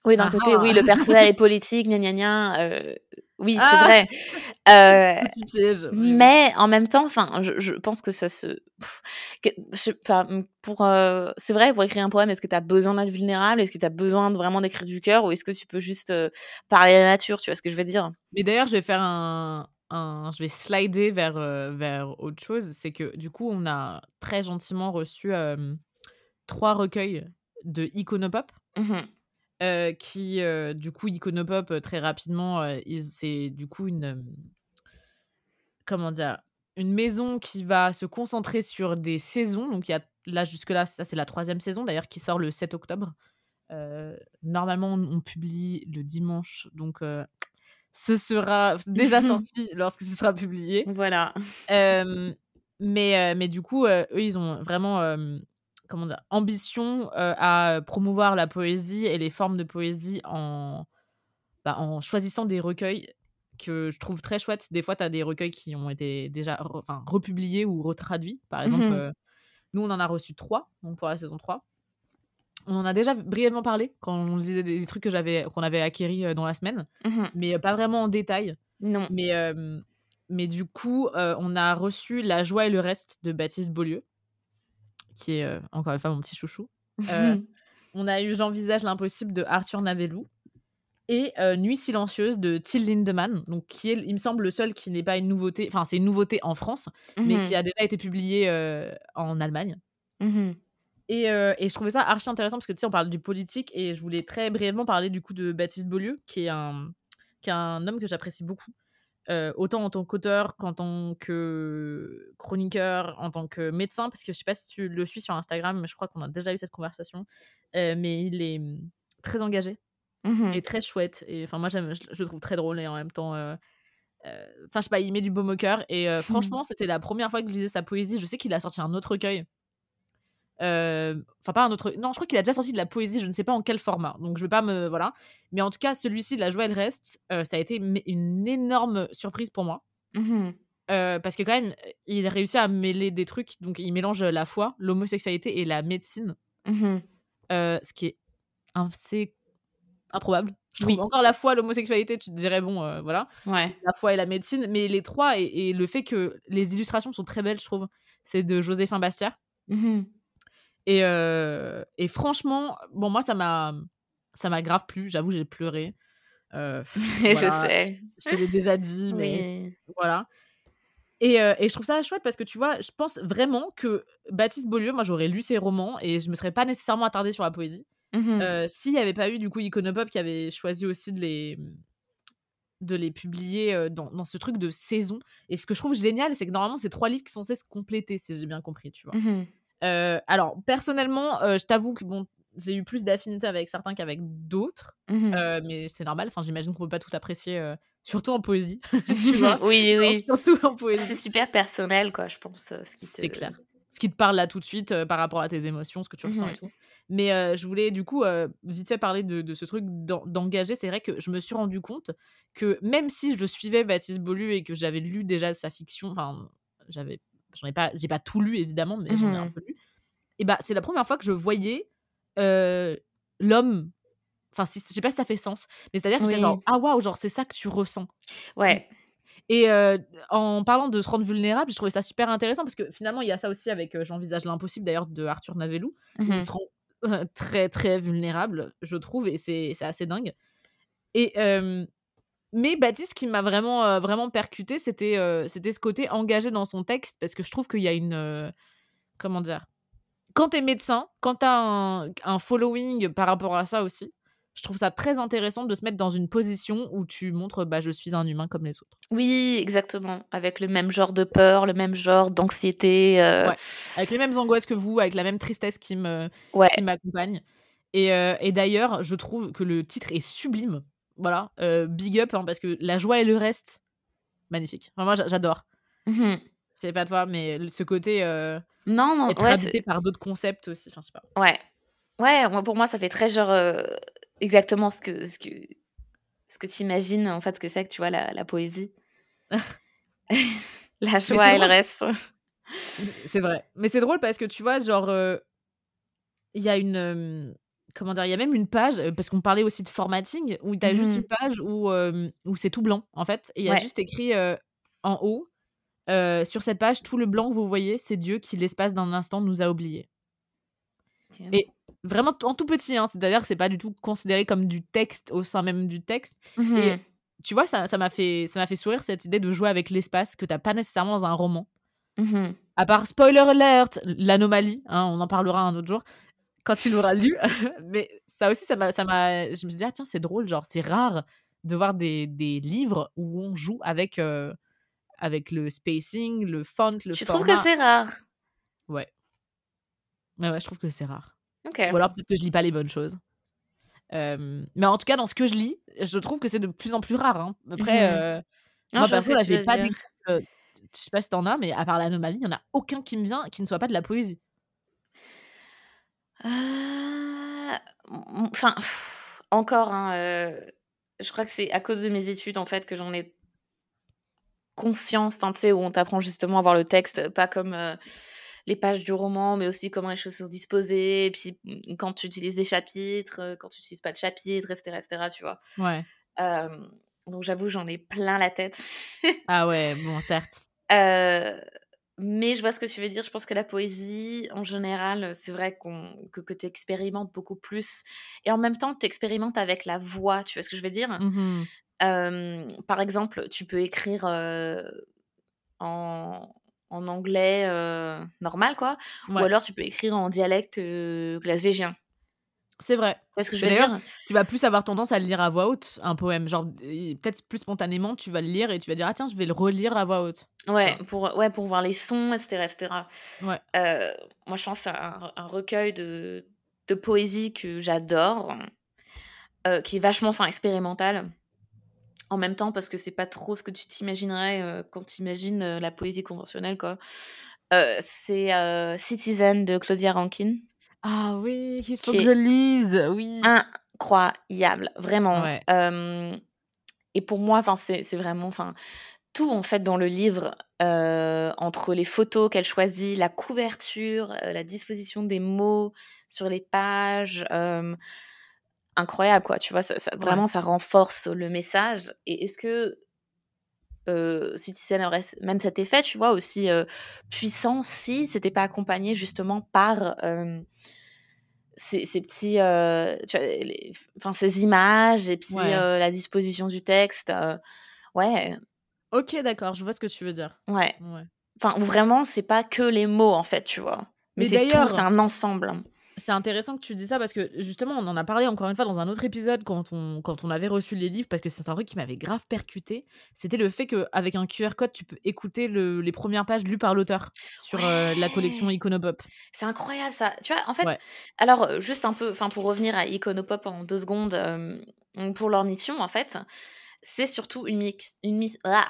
Oui, d'un côté, oui, le personnel est politique, gna gna gna. Euh, oui, c'est ah vrai.
Euh, Petit piège.
Mais en même temps, enfin, je, je, pense que ça se. pour, euh, c'est vrai, pour écrire un poème, est-ce que tu as besoin d'être vulnérable? Est-ce que tu as besoin de vraiment d'écrire du cœur? Ou est-ce que tu peux juste parler à la nature? Tu vois ce que je veux dire?
Mais d'ailleurs, je vais faire un, je vais slider vers, vers autre chose. C'est que du coup, on a très gentiment reçu trois recueils de Iconopop. Qui, du coup, Iconopop, très rapidement, c'est du coup une. comment dire Une maison qui va se concentrer sur des saisons. Donc, il y a là, jusque-là, ça, c'est la troisième saison, d'ailleurs, qui sort le 7 octobre. normalement, on, publie le dimanche. Donc, ce sera déjà sorti lorsque ce sera publié.
Voilà.
mais, mais du coup, eux, ils ont vraiment comment dire, ambition à promouvoir la poésie et les formes de poésie en, bah, en choisissant des recueils que je trouve très chouettes. Des fois, tu as des recueils qui ont été déjà republiés ou retraduits. Par exemple, mmh nous, on en a reçu trois donc pour la saison 3 on en a déjà brièvement parlé quand on disait des, trucs que j'avais qu'on avait acquéris euh, dans la semaine, mmh mais euh, pas vraiment en détail.
Non.
Mais mais du coup, euh, on a reçu La joie et le reste de Baptiste Beaulieu, qui est encore une fois mon petit chouchou. on a eu J'envisage l'impossible de Arthur Navellou et Nuit silencieuse de Till Lindemann, donc qui est, il me semble, le seul qui n'est pas une nouveauté. Enfin, c'est une nouveauté en France, mais qui mmh a déjà été publié en Allemagne. Mmh et, et, je trouvais ça archi intéressant parce que tu sais, on parle du politique et je voulais très brièvement parler du coup de Baptiste Beaulieu, qui est un, qui est un homme que j'apprécie beaucoup, autant en tant qu'auteur qu'en tant que chroniqueur, en tant que médecin, parce que je sais pas si tu le suis sur Instagram, mais je crois qu'on a déjà eu cette conversation. mais il est mmh, très engagé mmh et très chouette. Et enfin, moi, je, je, le trouve très drôle et en même temps. Enfin, je sais pas, il met du baume au cœur. Et franchement, c'était la première fois que je lisais sa poésie. Je sais qu'il a sorti un autre recueil Enfin, pas un autre. Non, je crois qu'il a déjà sorti de la poésie, je ne sais pas en quel format. Donc, je vais pas me. Voilà. Mais en tout cas, celui-ci, La joie et le reste, ça a été une énorme surprise pour moi. Mmh parce que, quand même, il a réussi à mêler des trucs. Donc, il mélange la foi, l'homosexualité et la médecine. Mmh ce qui est assez improbable. Je trouve encore la foi, l'homosexualité, tu te dirais, bon, voilà.
Ouais.
La foi et la médecine. Mais les trois, et, le fait que les illustrations sont très belles, je trouve, c'est de Joséphine Bastiat. Mmh et, et franchement, bon, moi, ça m'a, ça m'a grave plu. J'avoue, j'ai pleuré.
Euh, je sais.
Je, te l'ai déjà dit, mais voilà. Et, euh, et je trouve ça chouette parce que tu vois, je pense vraiment que Baptiste Beaulieu, moi j'aurais lu ses romans et je me serais pas nécessairement attardée sur la poésie.
Mhm.
Euh, S'il n'y avait pas eu du coup Iconopop qui avait choisi aussi de les, de les publier euh, dans, dans ce truc de saison. Et ce que je trouve génial, c'est que normalement, c'est trois livres qui sont censés se compléter, si j'ai bien compris, tu vois.
Mhm.
Euh, alors, personnellement, euh, je t'avoue que bon, j'ai eu plus d'affinité avec certains qu'avec d'autres,
Mhm.
euh, mais c'est normal. Enfin, j'imagine qu'on peut pas tout apprécier, surtout en poésie, tu vois.
oui, oui.
Surtout en
C'est
poésie.
super personnel, quoi, je pense. ce qui te-
C'est clair. Ce qui te parle là tout de suite par rapport à tes émotions, ce que tu ressens
Mhm.
et tout. Mais je voulais du coup vite fait parler de, de ce truc d'en- d'engager. C'est vrai que je me suis rendu compte que même si je suivais Baptiste Beaulieu et que j'avais lu déjà sa fiction, enfin, j'avais, j'en ai pas, j'ai pas tout lu évidemment, mais j'en ai un
Mhm.
peu lu. Et bah, c'est la première fois que je voyais euh, l'homme. Enfin, si, je sais pas si ça fait sens, mais c'est-à-dire que j'étais
Oui.
genre, ah waouh, genre c'est ça que tu ressens.
Ouais.
Et euh, en parlant de se rendre vulnérable, je trouvais ça super intéressant parce que finalement, il y a ça aussi avec euh, J'envisage l'impossible d'ailleurs de Arthur Navellou. où
Mhm.
Il se rend euh, très très vulnérable, je trouve, et c'est c'est assez dingue. Et euh, mais Baptiste, ce qui m'a vraiment euh, vraiment percuté, c'était euh, c'était ce côté engagé dans son texte parce que je trouve qu'il y a une euh, comment dire quand t'es médecin, quand t'as un, un following par rapport à ça aussi, je trouve ça très intéressant de se mettre dans une position où tu montres bah je suis un humain comme les autres.
Oui, exactement. Avec le même genre de peur, le même genre d'anxiété. euh,
Ouais. avec les mêmes angoisses que vous, avec la même tristesse qui me
ouais.
qui m'accompagne. Et, euh, et d'ailleurs, je trouve que le titre est sublime. Voilà, euh, big up, hein, parce que la joie et le reste, magnifique. Enfin, moi, j'a- j'adore.
Mhm.
C'est pas toi, mais ce côté euh,
Non, non,
être
ouais,
habité
c'est-
par d'autres concepts aussi. Enfin, je sais pas.
ouais. Ouais, moi, pour moi, ça fait très genre euh, exactement ce que, ce que, ce que tu imagines, en fait, ce que c'est que tu vois, la, la poésie. la joie et le reste.
C'est vrai. Mais c'est drôle parce que tu vois, genre, il y a une. Comment dire Il y a même une page, euh, parce qu'on parlait aussi de formatting, où tu as juste
Mhm.
une page où, euh, où c'est tout blanc, en fait. Et il y a
Ouais.
juste écrit euh, en haut euh, sur cette page, tout le blanc que vous voyez, c'est Dieu qui, l'espace d'un instant, nous a oubliés. Et vraiment en tout petit, hein, c'est-à-dire que c'est pas du tout considéré comme du texte au sein même du texte. Et tu vois, ça ça m'a fait, ça fait sourire cette idée de jouer avec l'espace que t'as pas nécessairement dans un roman.
Mhm.
À part spoiler alert, l'anomalie, hein, on en parlera un autre jour quand tu l'auras lu. Mais ça aussi, ça m'a, ça m'a, je me suis dit ah tiens c'est drôle, genre c'est rare de voir des, des livres où on joue avec euh, avec le spacing, le font, le
Je
format.
trouve que c'est rare?
Ouais. Ouais, ouais, je trouve que c'est rare.
Ok.
Ou alors peut-être que je lis pas les bonnes choses. Euh, mais en tout cas, dans ce que je lis, je trouve que c'est de plus en plus rare. hein. Après,
Mhm.
euh,
Non,
moi perso, là, j'ai pas d'éc- euh, je sais pas si t'en as, mais à part l'anomalie, il y en a aucun qui me vient qui ne soit pas de la poésie.
M- Enfin, pff, encore, hein, euh, je crois que c'est à cause de mes études, en fait, que j'en ai conscience, tu sais, où on t'apprend justement à voir le texte, pas comme euh, les pages du roman, mais aussi comment les choses sont disposées, et puis mm, quand tu utilises des chapitres, euh, quand tu n'utilises pas de chapitres, etc., etc., tu vois.
Ouais.
Euh, donc j'avoue, j'en ai plein la tête.
Ah ouais, bon, certes.
Euh, mais je vois ce que tu veux dire. Je pense que la poésie, en général, c'est vrai qu'on, que, que tu expérimentes beaucoup plus. Et en même temps, tu expérimentes avec la voix. Tu vois ce que je veux dire? Euh, Par exemple, tu peux écrire euh, en, en anglais euh, normal, quoi.
Ouais.
Ou alors tu peux écrire en dialecte euh, glasvégien.
C'est vrai.
Tu vois ce que je
d'ailleurs, Tu vas plus avoir tendance à le lire à voix haute, un poème. Genre, peut-être plus spontanément, tu vas le lire et tu vas dire, ah tiens, je vais le relire à voix haute.
Ouais, pour, ouais, pour voir les sons, etc. etc.
Ouais.
Euh, moi, je pense à un, un recueil de, de poésie que j'adore, euh, qui est vachement enfin, expérimental. En même temps, parce que c'est pas trop ce que tu t'imaginerais euh, quand tu imagines la poésie conventionnelle, quoi. C'est Citizen de Claudia Rankine.
Ah oui, il faut que je lise, oui.
Incroyable, vraiment.
Ouais.
Euh, et pour moi, c'est vraiment, tout en fait dans le livre, euh, entre les photos qu'elle choisit, la couverture, euh, la disposition des mots sur les pages, incroyable quoi. Tu vois, ça, ça- vraiment, ça renforce le message. Et est-ce que euh, Citizen aurait même cet effet, tu vois, aussi euh, puissant si c'était pas accompagné justement par euh, ces, ces petits, euh, tu vois, les- enfin ces images et puis
Ouais.
euh, la disposition du texte. euh, ouais,
Ok, d'accord, je vois ce que tu veux dire.
Ouais.
Ouais.
Enfin, vraiment, c'est pas que les mots, en fait, tu vois. Mais,
Mais
c'est tout, c'est un ensemble.
C'est intéressant que tu dis ça parce que justement, on en a parlé encore une fois dans un autre épisode quand on, quand on avait reçu les livres, parce que c'est un truc qui m'avait grave percuté. C'était le fait qu'avec un QR code, tu peux écouter le- les premières pages lues par l'auteur sur euh, la collection. Iconopop.
C'est incroyable ça. Tu vois, en fait,
Ouais.
alors euh, juste un peu, enfin pour revenir à Iconopop en deux secondes, euh, pour leur mission en fait, c'est surtout une mix, une ah,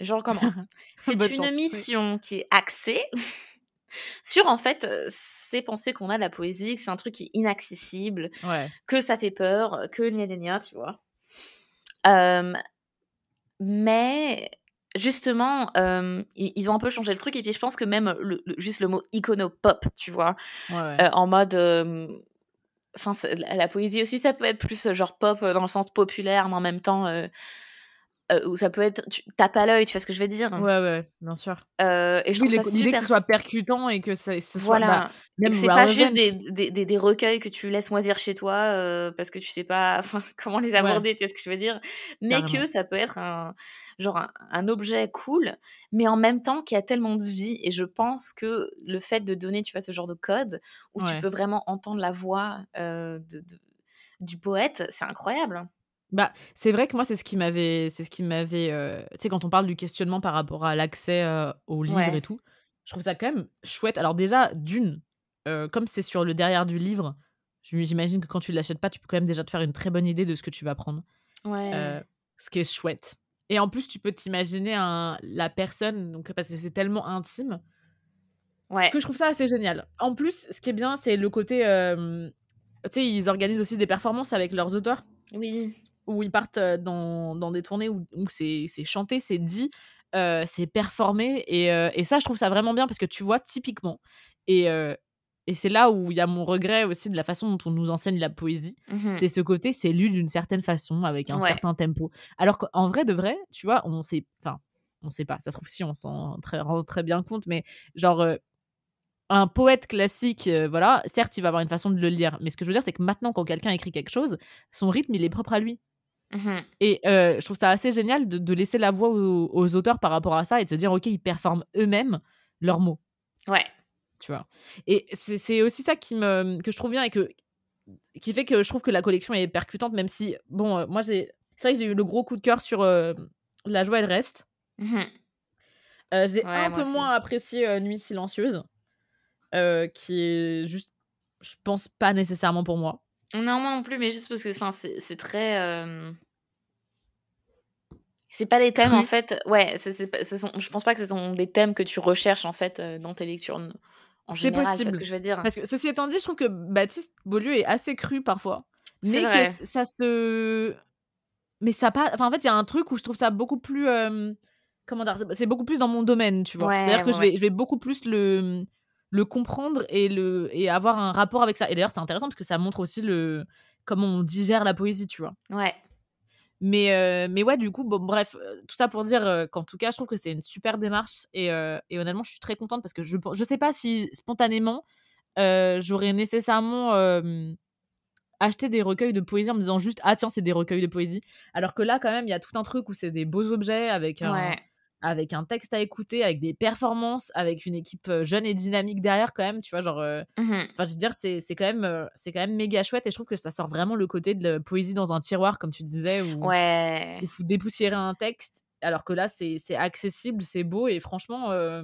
je recommence. c'est une
chance, oui.
mission qui est axée sur en fait ces pensées qu'on a de la poésie, que c'est un truc qui est inaccessible,
Ouais.
que ça fait peur, que gna gna gna, tu vois. Euh, mais justement, euh, ils ont un peu changé le truc et puis je pense que même le, le- juste le mot iconopop, tu vois,
Ouais, ouais.
euh, en mode. Enfin, la, la poésie aussi, ça peut être plus genre pop dans le sens populaire, mais en même temps, euh, ou ça peut être. Tu tapes à l'œil, tu vois ce que je veux dire?
Ouais, ouais, bien sûr.
Euh, Et je
Oui,
trouve ça
l'idée que
super.
ce soit percutant et que ça, ce soit.
Voilà.
bah,
c'est pas juste des, des, des, des recueils que tu laisses moisir chez toi euh, parce que tu sais pas comment les aborder, tu vois ce que je veux dire? Mais
Carrément.
que ça peut être un, genre un, un objet cool, mais en même temps qui a tellement de vie. Et je pense que le fait de donner, tu vois, ce genre de code où
Ouais.
tu peux vraiment entendre la voix euh, de, de- du poète, c'est incroyable.
Bah, c'est vrai que moi, c'est ce qui m'avait, c'est ce qui m'avait, euh, tu sais, quand on parle du questionnement par rapport à l'accès euh, aux livres
Ouais.
et tout, je trouve ça quand même chouette. Alors déjà, d'une, euh, comme c'est sur le derrière du livre, j'imagine que quand tu l'achètes pas, tu peux quand même déjà te faire une très bonne idée de ce que tu vas prendre,
Ouais.
euh, ce qui est chouette. Et en plus, tu peux t'imaginer un- la personne, donc parce que c'est tellement intime
ouais.
que je trouve ça assez génial. En plus, ce qui est bien, c'est le côté, tu sais, ils organisent aussi des performances avec leurs auteurs
Oui.
Où ils partent dans, dans des tournées où, où c'est chanté, c'est dit, euh, c'est performé. Et, euh, et ça, je trouve ça vraiment bien parce que tu vois, typiquement, et, euh, et c'est là où il y a mon regret aussi de la façon dont on nous enseigne la poésie,
Mhm.
c'est ce côté, c'est lu d'une certaine façon, avec un
Ouais.
certain tempo. Alors qu'en vrai de vrai, tu vois, on sait, enfin, on sait pas, ça se trouve si on s'en rend très, bien compte, mais genre. un poète classique, euh, voilà, certes, il va avoir une façon de le lire, mais ce que je veux dire, c'est que maintenant, quand quelqu'un écrit quelque chose, son rythme, il est propre à lui.
Mhm.
Et euh, je trouve ça assez génial de, de laisser la voix aux, aux auteurs par rapport à ça et de se dire, OK, ils performent eux-mêmes leurs mots,
Ouais.
tu vois? Et c'est aussi ça qui me, que je trouve bien et que, qui fait que je trouve que la collection est percutante, même si, bon, euh, moi, j'ai. C'est vrai que j'ai eu le gros coup de cœur sur euh, La joie, elle reste.
Mhm.
J'ai
Ouais,
un peu
aussi.
moins apprécié Nuit silencieuse, qui est juste, je pense, pas nécessairement pour moi.
Non, moi non plus, mais juste parce que c'est c'est très. euh, C'est pas des thèmes en fait. Ouais, c'est c'est pas- ce sont... je pense pas que ce sont des thèmes que tu recherches en fait euh, dans tes lectures en
C'est
général. Tu vois ce
possible.
que je veux dire?
Parce que ceci étant dit, je trouve que Baptiste Beaulieu est assez cru parfois.
C'est
Mais
vrai.
que c- ça se. Mais ça pas. Enfin, en fait, il y a un truc où je trouve ça beaucoup plus. euh, Comment dire c'est- C'est beaucoup plus dans mon domaine, tu vois.
Ouais,
C'est-à-dire que
ouais,
je, vais, je vais beaucoup plus le, le comprendre et, le, et avoir un rapport avec ça. Et d'ailleurs, c'est intéressant parce que ça montre aussi le comment on digère la poésie, tu vois.
Ouais.
Mais, euh, mais ouais, du coup, bon, bref, euh, tout ça pour dire euh, qu'en tout cas, je trouve que c'est une super démarche. Et, euh, et honnêtement, je suis très contente parce que je ne sais pas si spontanément, j'aurais nécessairement acheté des recueils de poésie en me disant juste, ah tiens, c'est des recueils de poésie. Alors que là, quand même, il y a tout un truc où c'est des beaux objets avec un,
Ouais.
Avec un texte à écouter, avec des performances, avec une équipe jeune et dynamique derrière, quand même, tu vois, genre. euh,
Mhm.
Enfin, je veux dire, c'est quand, même, euh, c'est quand même méga chouette et je trouve que ça sort vraiment le côté de la poésie dans un tiroir, comme tu disais, où
Ouais.
il faut dépoussiérer un texte, alors que là, c'est accessible, c'est beau et franchement, euh,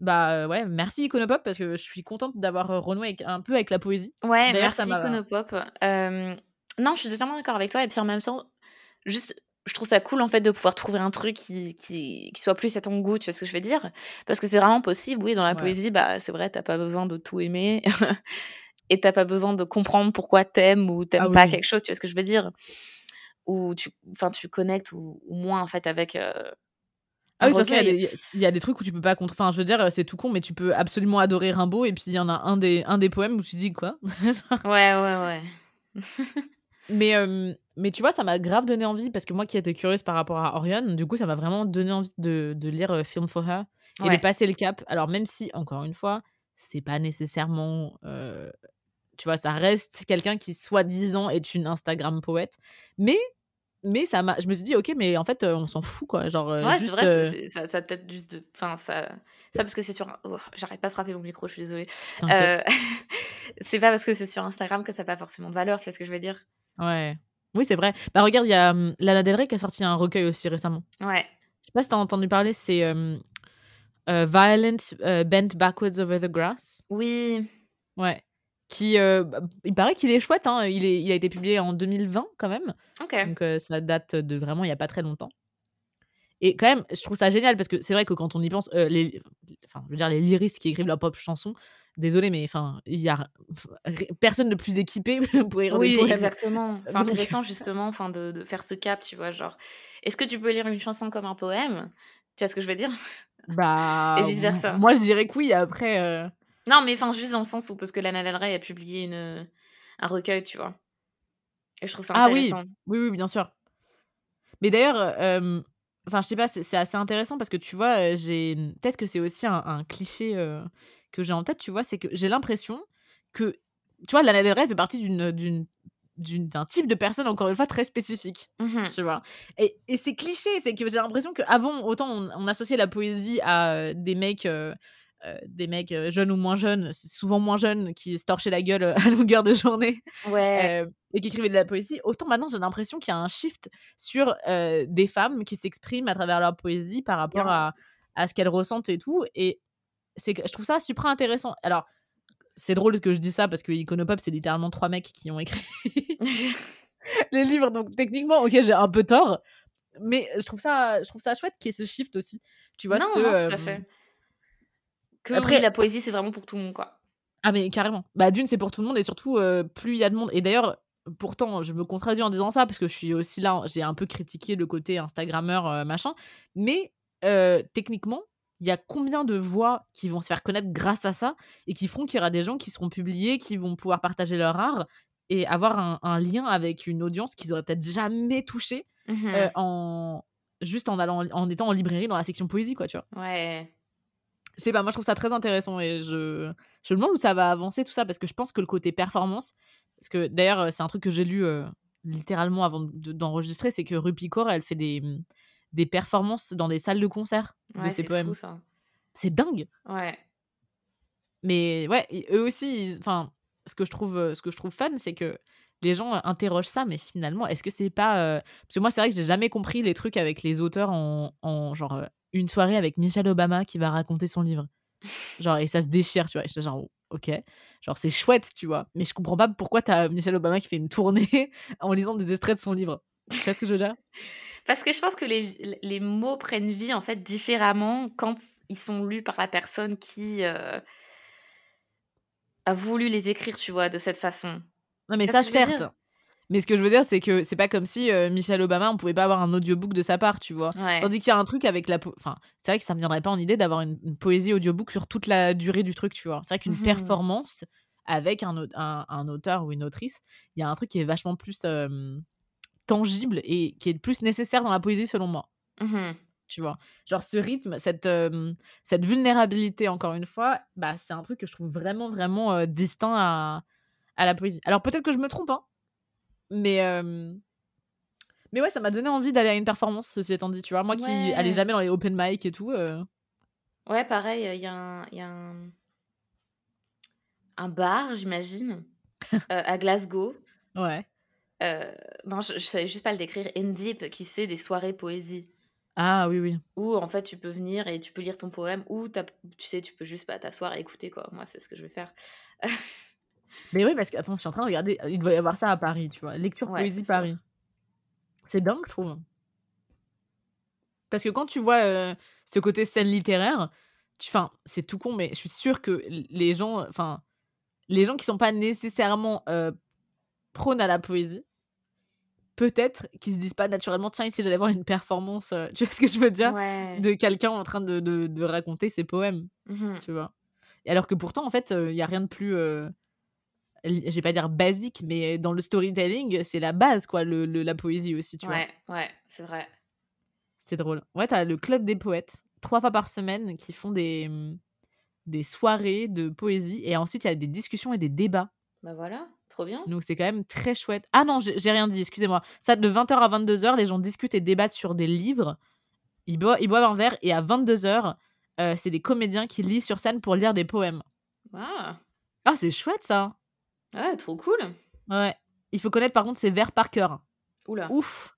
bah ouais, merci Iconopop parce que je suis contente d'avoir renoué un peu avec la poésie.
Ouais,
ça
merci Iconopop. Non, je suis totalement d'accord avec toi. Et puis en même temps, juste, je trouve ça cool en fait de pouvoir trouver un truc qui, qui, qui soit plus à ton goût, tu vois ce que je veux dire? Parce que c'est vraiment possible, oui, dans la
Ouais.
poésie, bah c'est vrai, t'as pas besoin de tout aimer. et t'as pas besoin de comprendre pourquoi t'aimes ou t'aimes
Ah
pas
oui.
quelque chose, tu vois ce que je veux dire? Ou tu, enfin, tu connectes ou, ou moins en fait avec. euh,
Ah oui, de toute façon, il y y, a des trucs où tu peux pas contre. Enfin, je veux dire, c'est tout con, mais tu peux absolument adorer Rimbaud et puis il y en a un des, un des poèmes où tu dis quoi?
Ouais, ouais, ouais.
Mais, euh, mais tu vois, ça m'a grave donné envie parce que moi qui étais curieuse par rapport à Orion, du coup, ça m'a vraiment donné envie de, de lire euh, Film for Her et
Ouais.
de passer le cap. Alors, même si, encore une fois, c'est pas nécessairement. euh, tu vois, ça reste quelqu'un qui, soi-disant, est une Instagram poète. Mais mais ça m'a je me suis dit: «OK, mais en fait, on s'en fout quoi», genre,
Ouais, c'est vrai, c'est ça ça peut-être juste de enfin ça ça parce que c'est sur oh, j'arrête pas de frapper mon micro, je suis désolée. C'est pas parce que c'est sur Instagram que ça a pas forcément de valeur, tu vois ce que je veux dire?
Ouais. Oui, c'est vrai. Bah, regarde, il y a, mmh, Lana Del Rey qui a sorti un recueil aussi récemment.
Ouais.
Je sais pas si tu as entendu parler, c'est, heu, Violent, heu, Bent Backwards Over the Grass.
Oui.
Ouais. Qui, heu, bah, il paraît qu'il est chouette, hein, il est il a été publié en 2020 quand même.
OK.
Donc ça date de vraiment il y a pas très longtemps. Et quand même, je trouve ça génial parce que c'est vrai que quand on y pense, les enfin, je veux dire les lyristes qui écrivent leurs propres chansons, désolée mais enfin, il y a personne de plus équipé pour écrire des
Oui,
poèmes.
exactement. C'est
Donc
intéressant justement, enfin de de faire ce cap, tu vois? Genre, est-ce que tu peux lire une chanson comme un poème? Tu vois ce que je veux dire?
Bah,
Et vice versa.
moi je dirais que oui, après, heu
Non, mais enfin juste dans le sens où parce que Lana Del Rey a publié une, heu, un recueil, tu vois? Et je trouve ça
ah oui!
intéressant.
Oui, oui, bien sûr. Mais d'ailleurs, enfin je sais pas, c'est assez intéressant parce que tu vois, j'ai peut-être que c'est aussi un un cliché, que j'ai en tête, tu vois? C'est que j'ai l'impression que, tu vois, Lana Del Rey fait partie d'une, d'un type de personne encore une fois très spécifique,
Mmh mh.
tu vois? Et et c'est cliché, c'est que j'ai l'impression qu'avant, autant on on associait la poésie à, heu, des mecs, heu heu, des mecs, jeunes ou moins jeunes, souvent moins jeunes qui se torchaient la gueule, à longueur de journée,
Ouais.
et qui écrivaient de la poésie. Autant maintenant, j'ai l'impression qu'il y a un shift sur, des femmes qui s'expriment à travers leur poésie par rapport à à ce qu'elles ressentent et tout et c'est je trouve ça super intéressant. Alors, c'est drôle que je dise ça parce que Iconopop, c'est littéralement 3 mecs qui ont écrit les livres, donc techniquement, OK, j'ai un peu tort, mais je trouve ça je trouve ça chouette qu'il y ait ce shift aussi. Tu vois?
Non,
Ce,
non, tout à
hem
fait. Que
Après
oui, la poésie, c'est vraiment pour tout le monde, quoi.
Ah mais carrément. Bah, d'une, c'est pour tout le monde et surtout, heu, plus il y a de monde et d'ailleurs, pourtant, je me contredis en disant ça parce que je suis aussi là, j'ai un peu critiqué le côté instagrammeur, heu, machin, mais techniquement, il y a combien de voix qui vont se faire connaître grâce à ça et qui feront qu'il y aura des gens qui seront publiés, qui vont pouvoir partager leur art et avoir un un lien avec une audience qu'ils auraient peut-être jamais touchée,
Mmh
heu,
mh.
en juste en allant en étant en librairie dans la section poésie, quoi, tu vois?
Ouais.
Je sais pas, moi je trouve ça très intéressant et je je me demande où ça va avancer tout ça parce que je pense que le côté performance parce que d'ailleurs, heu, c'est un truc que j'ai lu, heu, littéralement avant de d'enregistrer, c'est que Rupi Kaur, elle fait des, des performances dans des salles de concert de
Ouais, c'est
poèmes. C'est dingue!
Ouais.
Mais ouais, eux aussi, enfin, ce que je trouve, heu, ce que je trouve fun, c'est que les gens interrogent ça, mais finalement, est-ce que c'est pas, heu parce que moi, c'est vrai que j'ai jamais compris les trucs avec les auteurs en en genre, une soirée avec Michelle Obama qui va raconter son livre. Genre et ça se déchire, tu vois? Et j'étais genre: «OK». Genre c'est chouette, tu vois? Mais je comprends pas pourquoi tu as Michelle Obama qui fait une tournée en lisant des extraits de son livre. Tu vois ce que je veux dire?
Parce que je pense que les les mots prennent vie, en fait, différemment quand ils sont lus par la personne qui, heu a voulu les écrire, tu vois, de cette façon.
Non mais ça certes, mais ce que je veux dire, c'est que c'est pas comme si, heu, Michelle Obama, on pouvait pas avoir un audiobook de sa part, tu vois?
Ouais.
Tandis qu'il y a un truc avec la po enfin, c'est vrai que ça me viendrait pas en idée d'avoir une une poésie audiobook sur toute la durée du truc, tu vois? C'est vrai qu'une
Mmh mh.
performance avec un un un auteur ou une autrice, il y a un truc qui est vachement plus, tangible et qui est plus nécessaire dans la poésie selon moi,
Mmh mh.
tu vois? Genre ce rythme, cette, cette vulnérabilité encore une fois, bah, c'est un truc que je trouve vraiment, vraiment, heu, distinct à à la poésie. Alors peut-être que je me trompe, hein, mais mais ouais, ça m'a donné envie d'aller à une performance, ceci étant dit, tu vois? Moi qui allais jamais dans les open mic et tout, heu
Ouais, pareil, il y a un y a un un bar, j'imagine, heu, à Glasgow.
ouais.
Heu, non, je savais juste pas le décrire, Indip qui fait des soirées poésie.
Ah oui, oui.
Où en fait, tu peux venir et tu peux lire ton poème ou tu tu sais, tu peux juste pas t'asseoir et écouter, quoi. Moi, c'est ce que je vais faire.
Mais oui, parce que attends, je suis en train de regarder, il doit y avoir ça à Paris, tu vois? Lecture
Ouais,
Poésie. Paris. C'est dingue, je trouve. Parce que quand tu vois, heu, ce côté scène littéraire, tu enfin, c'est tout con, mais je suis sûre que les gens, enfin, les gens qui sont pas nécessairement, heu, prônes à la poésie, peut-être qu'ils se disent pas naturellement: «Tiens, si j'allais voir une performance», heu, tu vois ce que je veux dire?
Ouais.
De quelqu'un en train de de de raconter ses poèmes,
Mmh mh.
tu vois? Et alors que pourtant, en fait, il y a rien de plus, heu, l je vais pas dire basique, mais dans le storytelling, c'est la base, quoi, le le la poésie aussi, tu vois?
Ouais, c'est vrai.
C'est drôle. Ouais, tu as le club des poètes, 3 fois par semaine, qui font des, des soirées de poésie et ensuite il y a des discussions et des débats.
Bah, voilà, Trop bien.
Donc c'est quand même très chouette. Ah non, j'ai rien dit, excusez-moi. Ça, de 20h à 22h, les gens discutent et débattent sur des livres. Ils, bo- ils boivent un verre et à 22h, c'est des comédiens qui lisent sur scène pour lire des poèmes.
Ah,
Ah, c'est chouette ça.
ouais, trop cool.
Ouais. Il faut connaître par contre ces vers par cœur.
Oula.
Ouf.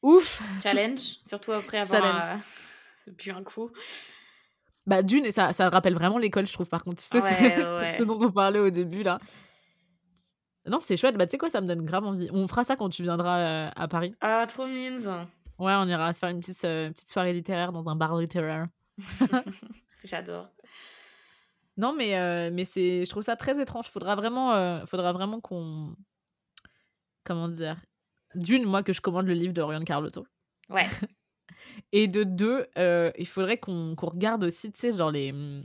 Ouf.
Challenge, surtout après avoir
Challenge.
euh, bu un coup.
Bah d'une, ça, ça rappelle vraiment l'école, je trouve, par contre. Tu sais,
Ouais,
c'est
ouais.
ce dont on parlait au début, là. Non, c'est chouette. Bah tu sais quoi, ça me donne grave envie. On fera ça quand tu viendras euh, à Paris.
Ah, trop mimes.
Ouais, on ira se faire une petite, euh, petite soirée littéraire dans un bar littéraire.
J'adore.
Non, mais, euh, mais c'est, je trouve ça très étrange. Faudra vraiment, faudra vraiment qu'on. Comment dire D'une, moi, que je commande le livre de Orion Carlotto.
Ouais.
Et de deux, il faudrait qu'on qu'on regarde aussi, tu sais, genre les. hum,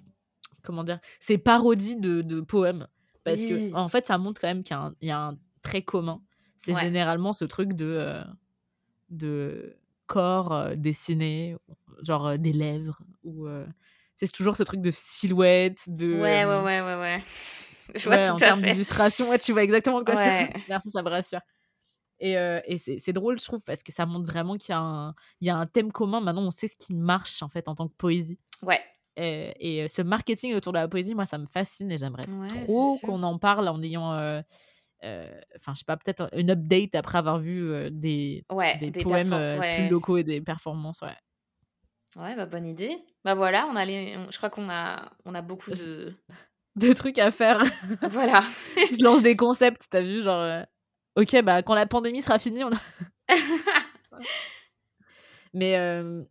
Comment dire Ces parodies de, de poèmes. Parce
Oui.
que, en fait, ça montre quand même qu'il y a un, il y a un trait commun. C'est
Ouais.
généralement ce truc de. euh, de corps euh, dessiné, genre euh, des lèvres, ou. euh, c'est toujours ce truc de silhouette, de.
Ouais, ouais, ouais, ouais, ouais. Je vois
Ouais,
tout
en
à
termes d'illustration, ouais, tu vois exactement de quoi je
Ouais.
Merci, ça me rassure. Et, euh, et c'est drôle, je trouve, parce que ça montre vraiment qu'il y, a un- il y a un thème commun. Maintenant, on sait ce qui marche, en fait, en tant que poésie.
Ouais.
Et, et, euh, ce marketing autour de la poésie, moi, ça me fascine et j'aimerais
Ouais,
trop qu'on en parle en ayant, euh, euh, enfin, je sais pas, peut-être une update après avoir vu euh, des,
Ouais,
des,
des
poèmes euh,
ouais.
plus locaux et des performances, ouais.
Ouais, bah bonne idée. Bah voilà, on a les... on- je crois qu'on a on a beaucoup de
Deux trucs à faire.
voilà.
je lance des concepts, t'as vu, genre, euh, ok, bah, quand la pandémie sera finie, on a Mais, euh,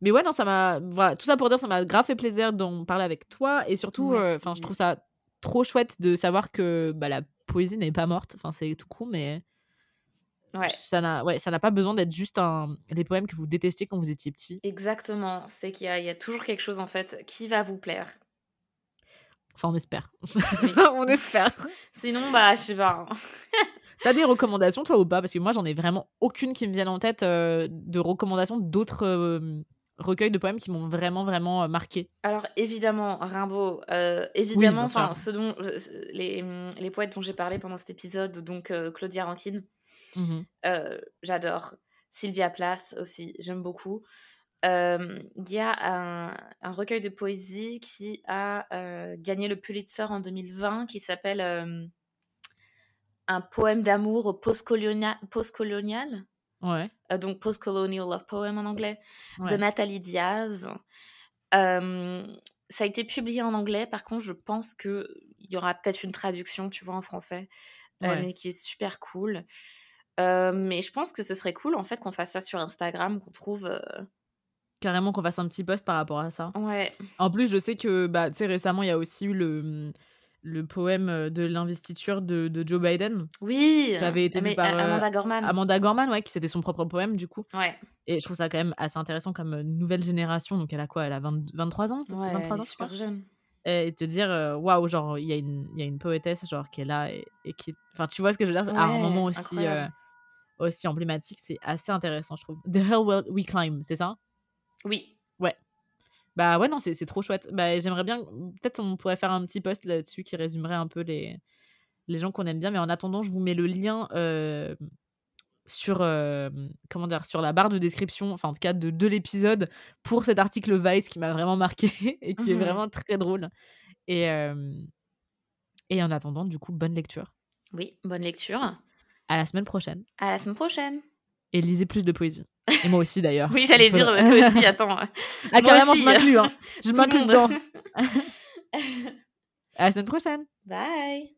mais ouais, non, ça m'a. Voilà, tout ça pour dire, ça m'a grave fait plaisir d'en parler avec toi. Et surtout,
Ouais,
euh, enfin, je trouve ça trop chouette de savoir que bah, la poésie n'est pas morte. Enfin, c'est tout con, mais
Ouais.
ça n'a ouais, ça n'a pas besoin d'être juste un... les poèmes que vous détestiez quand vous étiez petit.
Exactement, c'est qu'il y a, il y a toujours quelque chose en fait qui va vous plaire.
Enfin, on espère.
Oui.
on espère.
Sinon, bah, je sais pas. hein.
T'as des recommandations, toi, ou pas? Parce que moi, j'en ai vraiment aucune qui me viennent en tête euh, de recommandations d'autres euh, recueils de poèmes qui m'ont vraiment, vraiment euh, marqué.
Alors, évidemment, Rimbaud, euh, évidemment, enfin, ce dont, euh, les, hum, les poètes dont j'ai parlé pendant cet épisode, donc euh, Claudia Rankine, euh, j'adore. Sylvia Plath aussi, j'aime beaucoup. Il y a un, un recueil de poésie qui a gagné le Pulitzer en 2020 qui s'appelle Un poème d'amour post-colonial, post-colonial
Ouais.
euh, donc Post-Colonial Love Poem en anglais,
ouais.
de Nathalie Diaz. Euh, ça a été publié en anglais, par contre, je pense qu'il y aura peut-être une traduction, tu vois, en français, euh, mais qui est super cool. Mais je pense que ce serait cool, en fait, qu'on fasse ça sur Instagram, qu'on trouve... euh,
Carrément qu'on fasse un petit post par rapport à ça.
Ouais,
En plus, je sais que bah, tu sais, récemment, il y a aussi eu le, le poème euh, de l'investiture de, de Joe Biden.
oui
Ça avait été
mais-
par, euh,
Amanda Gorman.
Amanda Gorman, ouais, qui c'était son propre poème, du coup.
Ouais,
Et je trouve ça quand même assez intéressant comme euh, nouvelle génération. Donc, elle a quoi? Elle a 20 23 ans
ouais
23
elle
ans,
est super jeune.
Et te dire, waouh, genre, il y, a une- il y a une poétesse, genre, qui est là et, et qui. Enfin, tu vois ce que je veux dire? À un
Ouais,
moment aussi, euh, aussi emblématique, c'est assez intéressant, je trouve. The Hell We- We Climb, c'est ça?
Oui,
Bah ouais, non, c'est trop chouette. Bah, j'aimerais bien, peut-être on pourrait faire un petit post là-dessus qui résumerait un peu les, les gens qu'on aime bien. Mais en attendant, je vous mets le lien euh, sur, euh, comment dire, sur la barre de description, enfin en tout cas de, de l'épisode, pour cet article Vice qui m'a vraiment marqué et qui est
Mhm.
vraiment très drôle. Et, euh, et en attendant, du coup, bonne lecture.
oui, bonne lecture.
À la semaine prochaine.
À la semaine prochaine.
Et lisez plus de poésie. Et moi aussi d'ailleurs.
Oui, j'allais dire, toi aussi, attends.
Ah, carrément, je m'inclus. Hein. Je m'inclus dedans. À la semaine prochaine.
Bye